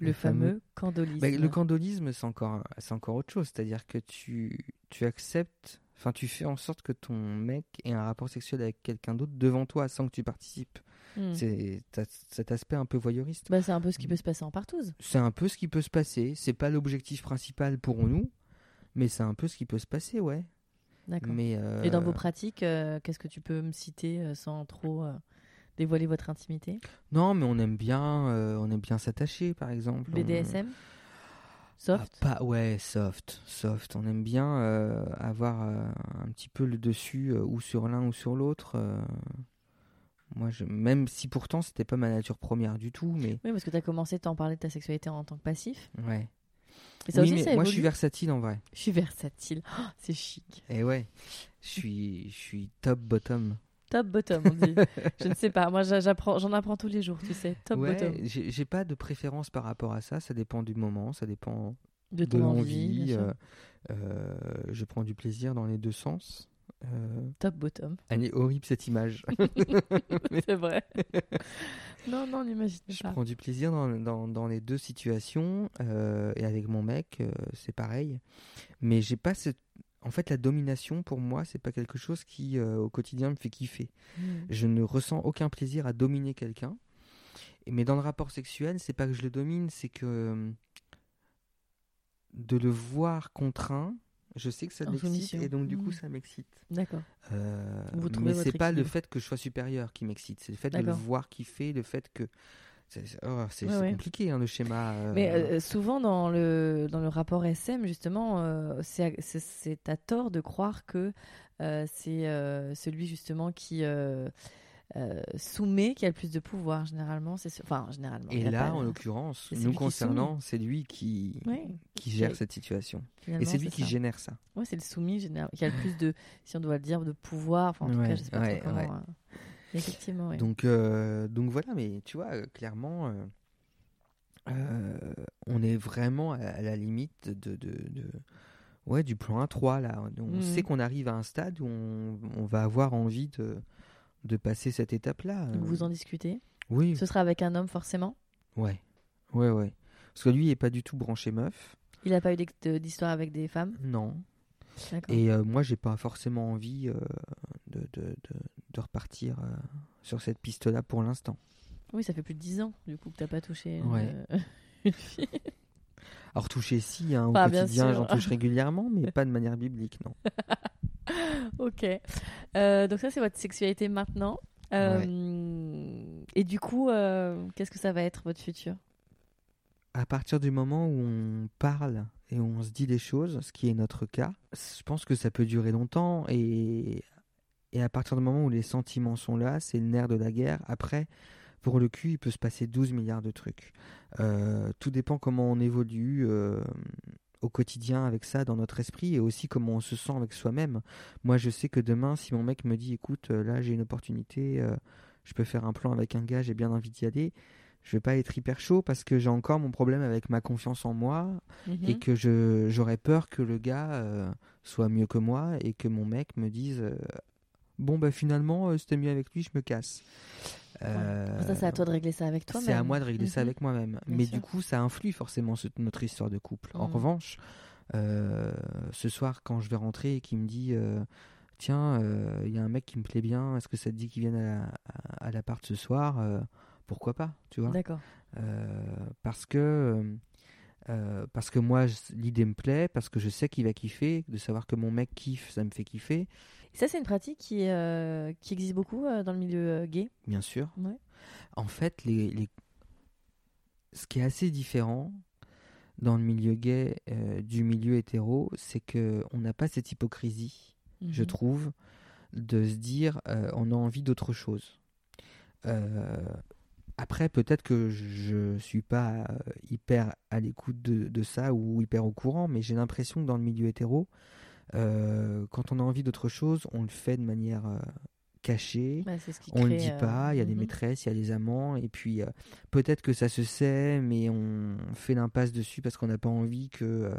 Le, fameux candolisme. Bah, le candolisme, c'est encore, c'est encore autre chose. C'est-à-dire que tu, tu acceptes, enfin, tu fais en sorte que ton mec ait un rapport sexuel avec quelqu'un d'autre devant toi sans que tu participes. Mm. C'est cet aspect un peu voyeuriste. Bah, c'est un peu ce qui peut se passer en partouze. C'est un peu ce qui peut se passer. C'est pas l'objectif principal pour nous, mais c'est un peu ce qui peut se passer, ouais. D'accord. Mais euh, Et dans vos pratiques, euh, qu'est-ce que tu peux me citer euh, sans trop euh, dévoiler votre intimité? Non, mais on aime bien, on aime bien s'attacher, par exemple. On- BDSM Soft Ah, pas, ouais, soft, soft. On aime bien euh, avoir euh, un petit peu le dessus euh, ou sur l'un ou sur l'autre. moi, je, même si pourtant c'était pas ma nature première du tout, mais Oui, parce que tu as commencé à en parler de ta sexualité en tant que passif. ouais. Et ça oui, aussi, mais ça moi je suis versatile en vrai. Je suis versatile. Oh, c'est chic. Et ouais, je suis, je suis top bottom. Top bottom, on dit. (laughs) je ne sais pas. Moi, j'apprends, j'en apprends tous les jours, tu sais. Top ouais, bottom. J'ai pas de préférence par rapport à ça. Ça dépend du moment, ça dépend de, ton envie. Euh, euh, je prends du plaisir dans les deux sens. Euh, Top bottom. Elle est horrible cette image. (laughs) c'est vrai. non, non, n'imagine pas. Je prends du plaisir dans, dans, dans les deux situations et avec mon mec, c'est pareil. Mais j'ai pas cette en fait, la domination, pour moi, c'est pas quelque chose qui, au quotidien, me fait kiffer. Hmm. Je ne ressens aucun plaisir à dominer quelqu'un. Mais dans le rapport sexuel, c'est pas que je le domine, c'est que de le voir contraint, je sais que ça m'excite et donc du coup mmh. ça m'excite. D'accord. Euh, mais c'est pas le fait que je sois supérieur qui m'excite, c'est le fait de le voir kiffer, le fait que c'est oh, compliqué hein, le schéma. Euh. Mais euh, souvent dans le dans le rapport SM justement, euh, c'est à tort de croire que c'est celui justement qui euh, soumet qui a le plus de pouvoir généralement. C'est enfin généralement et là en l'occurrence nous concernant c'est lui qui qui gère cette situation. Et c'est lui qui génère ça. Ouais c'est le soumis qui a le plus de si on doit le dire de pouvoir enfin en tout cas je sais pas comment euh, donc euh, donc voilà mais tu vois clairement on est vraiment à, la limite de, de, ouais du plan 1 3 là on mmh. sait qu'on arrive à un stade où on, on va avoir envie de de passer cette étape-là. Donc vous en discutez? Oui. Ce sera avec un homme forcément? Ouais, ouais, ouais. Parce que lui, il n'est pas du tout branché meuf. Il n'a pas eu d'histoire avec des femmes? Non. Et euh, moi, j'ai pas forcément envie euh, de, de, de, repartir euh, sur cette piste-là pour l'instant. Oui, ça fait plus de 10 ans, du coup, que t'as pas touché (laughs) une fille. Alors, toucher, si, hein, au quotidien, j'en touche (laughs) régulièrement, mais pas de manière biblique, non. (laughs) ok. Euh, donc ça, c'est votre sexualité maintenant. Euh, et du coup, euh, qu'est-ce que ça va être votre futur? À partir du moment où on parle et où on se dit des choses, ce qui est notre cas, je pense que ça peut durer longtemps. Et, et à partir du moment où les sentiments sont là, c'est le nerf de la guerre. Après, pour le cul, il peut se passer 12 milliards de trucs. tout dépend comment on évolue au quotidien avec ça dans notre esprit et aussi comment on se sent avec soi-même. Moi, je sais que demain, si mon mec me dit, écoute, euh, là, j'ai une opportunité, euh, je peux faire un plan avec un gars, j'ai bien envie d'y aller, je vais pas être hyper chaud parce que j'ai encore mon problème avec ma confiance en moi et mhm. que je j'aurais peur que le gars euh, soit mieux que moi et que mon mec me dise bon bah finalement c'était mieux avec lui je me casse ça, c'est à toi de régler ça avec toi-même. C'est à moi de régler ça mhm. avec moi-même. Mais du coup, ça influe forcément notre histoire de couple. En mhm. revanche, euh, ce soir, quand je vais rentrer et qu'il me dit euh, Tiens, euh, il y a un mec qui me plaît bien, est-ce que ça te dit qu'il vienne à l'appart ce soir Pourquoi pas Tu vois? D'accord. parce que. parce que moi l'idée me plaît, parce que je sais qu'il va kiffer, de savoir que mon mec kiffe, ça me fait kiffer, ça, c'est une pratique qui, euh, qui existe beaucoup euh, dans le milieu euh, gay. Bien sûr. En fait, les, les... ce qui est assez différent dans le milieu gay du milieu hétéro, c'est que on n'a pas cette hypocrisie, je mhm. trouve, de se dire on a envie d'autre chose. après, peut-être que je suis pas hyper à l'écoute de, de, ça ou hyper au courant, mais j'ai l'impression que dans le milieu hétéro, euh, quand on a envie d'autre chose, on le fait de manière euh, cachée. Bah, on ne le dit euh, pas. Il y a des mhm. maîtresses, il y a des amants. Et puis peut-être que ça se sait, mais on fait l'impasse dessus parce qu'on n'a pas envie que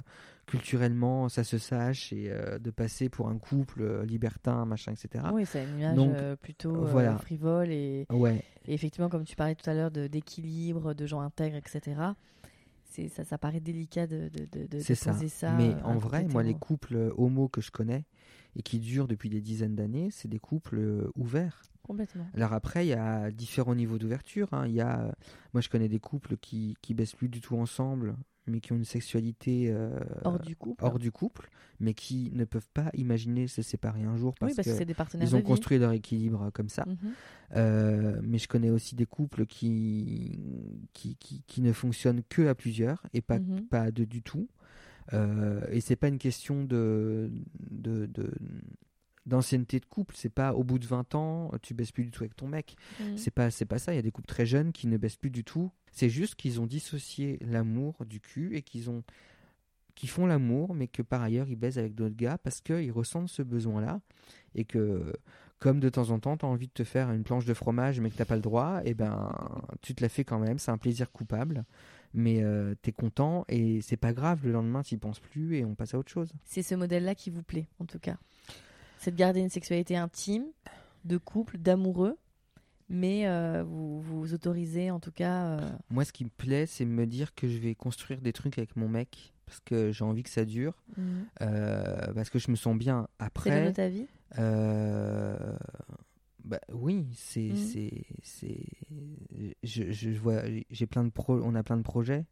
culturellement ça se sache et de passer pour un couple libertin, machin, etc. Oui, c'est une image plutôt frivole. Et, ouais. et, effectivement, comme tu parlais tout à l'heure d'équilibre, de gens intègres, etc ça, ça paraît délicat de, de, de, ça. poser ça. Mais euh, en vrai, moi, les couples euh, homo que je connais et qui durent depuis des dizaines d'années, c'est des couples euh, ouverts. Complètement. Alors après, il y a différents niveaux d'ouverture. Hein. Il y a, moi, je connais des couples qui qui baissent plus du tout ensemble, mais qui ont une sexualité euh, hors du couple, hors du couple, mais qui ne peuvent pas imaginer se séparer un jour parce, oui, parce que, c'est des partenaires ils ont construit leur équilibre comme ça. Mhm. Euh, mais je connais aussi des couples qui qui, qui, qui ne fonctionnent que à plusieurs et pas mhm. pas à deux du tout. Euh, et c'est pas une question de, de, de d'ancienneté de couple. C'est pas au bout de 20 ans, tu baisses plus du tout avec ton mec. Mhm. C'est pas c'est pas ça. Il y a des couples très jeunes qui ne baissent plus du tout c'est juste qu'ils ont dissocié l'amour du cul et qu'ils ont qui font l'amour, mais que par ailleurs ils baisent avec d'autres gars parce qu'ils ressentent ce besoin-là et que Comme de temps en temps, tu as envie de te faire une planche de fromage, mais que t'as pas le droit, et ben tu te la fais quand même. C'est un plaisir coupable, mais euh, tu es content et c'est pas grave. Le lendemain, tu penses plus et on passe à autre chose. C'est ce modèle-là qui vous plaît, en tout cas. C'est de garder une sexualité intime, de couple, d'amoureux, mais euh, vous vous autorisez en tout cas. euh, Moi, ce qui me plaît, c'est me dire que je vais construire des trucs avec mon mec parce que j'ai envie que ça dure, mhm. euh, parce que je me sens bien C'est après. de ta vie? Bah, oui, c'est, Mhm. c'est, c'est, je, je vois, j'ai plein de pro, on a plein de projets.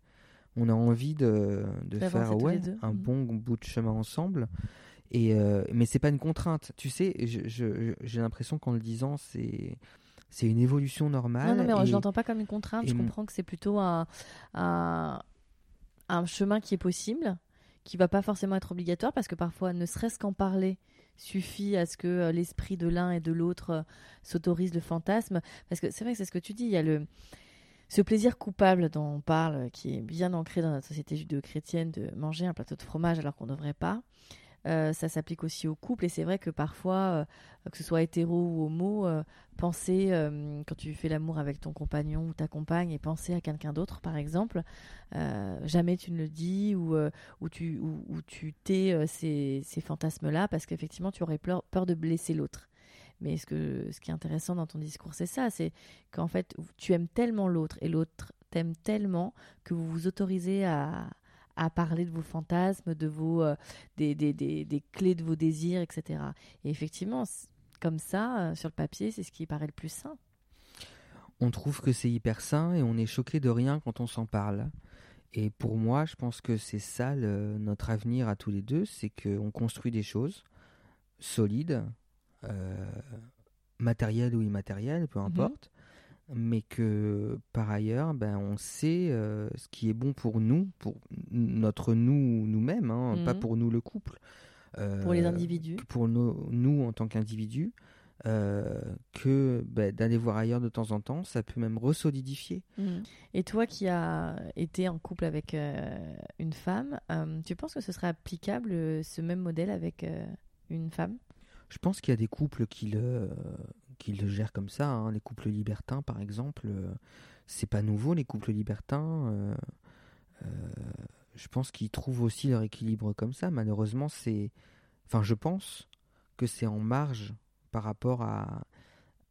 On a envie de, de faire ouais, un Mhm. bon bout de chemin ensemble. Et euh, mais c'est pas une contrainte. Tu sais, j'ai l'impression qu'en le disant, c'est, c'est une évolution normale. Non, non, mais et- je l'entends pas comme une contrainte. Je comprends que c'est plutôt un, un, un chemin qui est possible, qui va pas forcément être obligatoire, parce que parfois, ne serait-ce qu'en parler suffit à ce que euh, l'esprit de l'un et de l'autre euh, s'autorise le fantasme. Parce que c'est vrai que c'est ce que tu dis, il y a le ce plaisir coupable dont on parle, qui est bien ancré dans notre société judéo-chrétienne, de manger un plateau de fromage alors qu'on ne devrait pas. Euh, ça s'applique aussi au couple et c'est vrai que parfois, euh, que ce soit hétéro ou homo, euh, penser euh, quand tu fais l'amour avec ton compagnon ou ta compagne et penser à quelqu'un d'autre par exemple, jamais tu ne le dis ou, ou tu, ou, tu tais ces, ces fantasmes-là parce qu'effectivement tu aurais peur, peur de blesser l'autre. Mais ce, que, ce qui est intéressant dans ton discours, c'est ça, c'est qu'en fait, tu aimes tellement l'autre et l'autre t'aime tellement que vous vous autorisez à, à parler de vos fantasmes, de vos, euh, des, des, des, des clés de vos désirs, etc. Et effectivement, comme ça, euh, sur le papier, c'est ce qui paraît le plus sain. on trouve que c'est hyper sain et on est choqué de rien quand on s'en parle. Et pour moi, je pense que c'est ça le- notre avenir à tous les deux, c'est qu'on construit des choses solides, euh, matérielles ou immatérielles, peu importe, mais que par ailleurs, ben, on sait euh, ce qui est bon pour nous, pour notre nous nous-mêmes, hein, pas Mhm. pour nous le couple. Pour les Euh, individus. pour nos- nous en tant qu'individus, euh, que ben, d'aller voir ailleurs de temps en temps, ça peut même resolidifier. Mhm. Et toi qui as été en couple avec euh, une femme, euh, tu penses que ce serait applicable euh, ce même modèle avec euh, une femme? Je pense qu'il y a des couples qui le, qui le gèrent comme ça. hein. Les couples libertins, par exemple, euh, c'est pas nouveau, les couples libertins. euh, euh, je pense qu'ils trouvent aussi leur équilibre comme ça. Malheureusement, c'est. Enfin, je pense que c'est en marge par rapport à,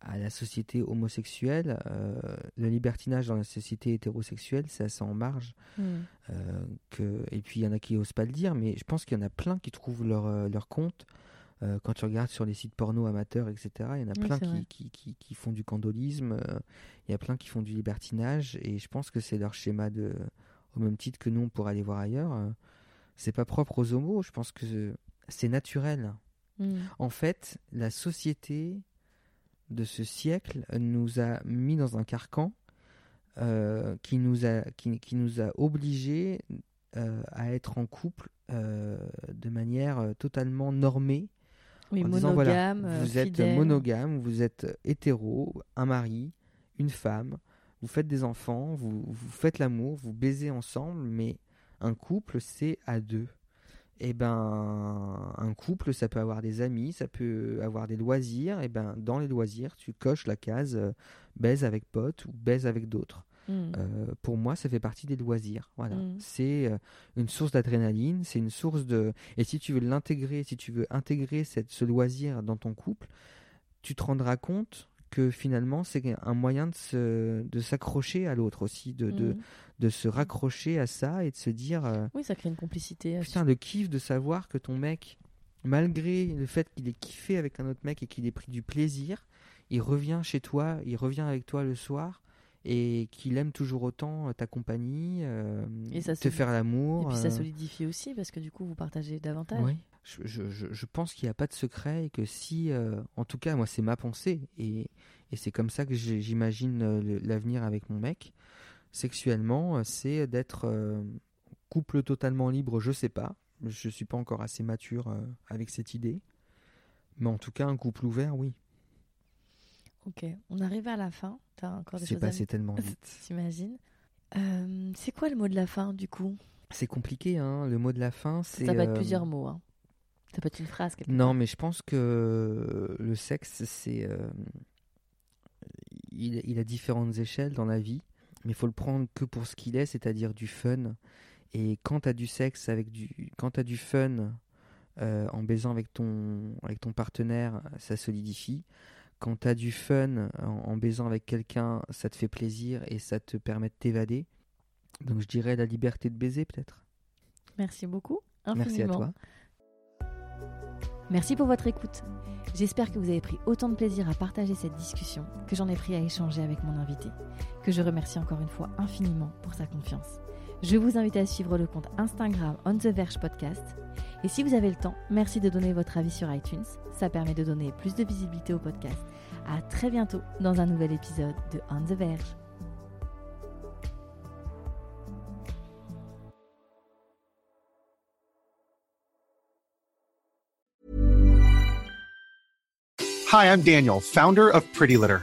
à la société homosexuelle. Euh, le libertinage dans la société hétérosexuelle, c'est assez en marge. Euh, que, et puis il y en a qui osent pas le dire, mais je pense qu'il y en a plein qui trouvent leur, leur compte. Euh, quand tu regardes sur les sites porno amateurs, etc., il y en a Oui, plein qui, qui, qui, qui font du candolisme, euh, il y a plein qui font du libertinage, et je pense que c'est leur schéma de. Au même titre que nous, on pourrait aller voir ailleurs. euh, c'est pas propre aux homos, je pense que c'est naturel. Mhm. En fait, la société de ce siècle nous a mis dans un carcan euh, qui, nous a, qui, qui nous a obligés euh, à être en couple euh, de manière euh, totalement normée. Oui, en disant, voilà, monogame, euh, vous êtes monogame, vous êtes hétéro, un mari, une femme, vous faites des enfants, vous, vous faites l'amour, vous baisez ensemble, mais un couple, c'est à deux. Et ben, un couple, ça peut avoir des amis, ça peut avoir des loisirs. Et ben, dans les loisirs, tu coches la case euh, baise avec pote ou baise avec d'autres. Mhm. Euh, pour moi, ça fait partie des loisirs. Voilà. Mhm. C'est euh, une source d'adrénaline, c'est une source de. Et si tu veux l'intégrer, si tu veux intégrer cette, ce loisir dans ton couple, tu te rendras compte que finalement, c'est un moyen de, se, de s'accrocher à l'autre aussi, de, de, Mhm. de se raccrocher à ça et de se dire euh, Oui, ça crée une complicité. euh, putain, le kiff de savoir que ton mec, malgré le fait qu'il ait kiffé avec un autre mec et qu'il ait pris du plaisir, il revient chez toi, il revient avec toi le soir et qu'il aime toujours autant euh, ta compagnie, euh, Et ça te faire l'amour. Et puis ça euh, solidifie aussi parce que du coup vous partagez davantage. oui. Je, je- je- je pense qu'il n'y a pas de secret et que si, euh, en tout cas, moi, c'est ma pensée et, et c'est comme ça que j'imagine euh, l'avenir avec mon mec. Sexuellement, c'est d'être euh, couple totalement libre, je sais pas. Je suis pas encore assez mature avec cette idée. Mais en tout cas, un couple ouvert, oui. Ok, on arrive à la fin. T'as encore des C'est choses à passé tellement me- vite. (laughs) T'imagines Euh, C'est quoi le mot de la fin du coup? C'est compliqué, hein. Le mot de la fin, c'est. Ça va être plusieurs mots. hein. Ça peut être une phrase. quelque Non, part. mais je pense que le sexe, c'est. euh, il, il a différentes échelles dans la vie, mais il faut le prendre que pour ce qu'il est, c'est-à-dire du fun. Et quand tu as du sexe avec du. Quand tu as du fun euh, en baisant avec ton, avec ton partenaire, ça solidifie. Quand tu as du fun en, en baisant avec quelqu'un, ça te fait plaisir et ça te permet de t'évader. Donc je dirais la liberté de baiser, peut-être. Merci beaucoup. Merci à infiniment. toi. Merci pour votre écoute. J'espère que vous avez pris autant de plaisir à partager cette discussion que j'en ai pris à échanger avec mon invité, que je remercie encore une fois infiniment pour sa confiance. Je vous invite à suivre le compte Instagram On The Verge Podcast. Et si vous avez le temps, merci de donner votre avis sur iTunes. Ça permet de donner plus de visibilité au podcast. À très bientôt dans un nouvel épisode de On The Verge. Hi, I'm Daniel, founder of Pretty Litter.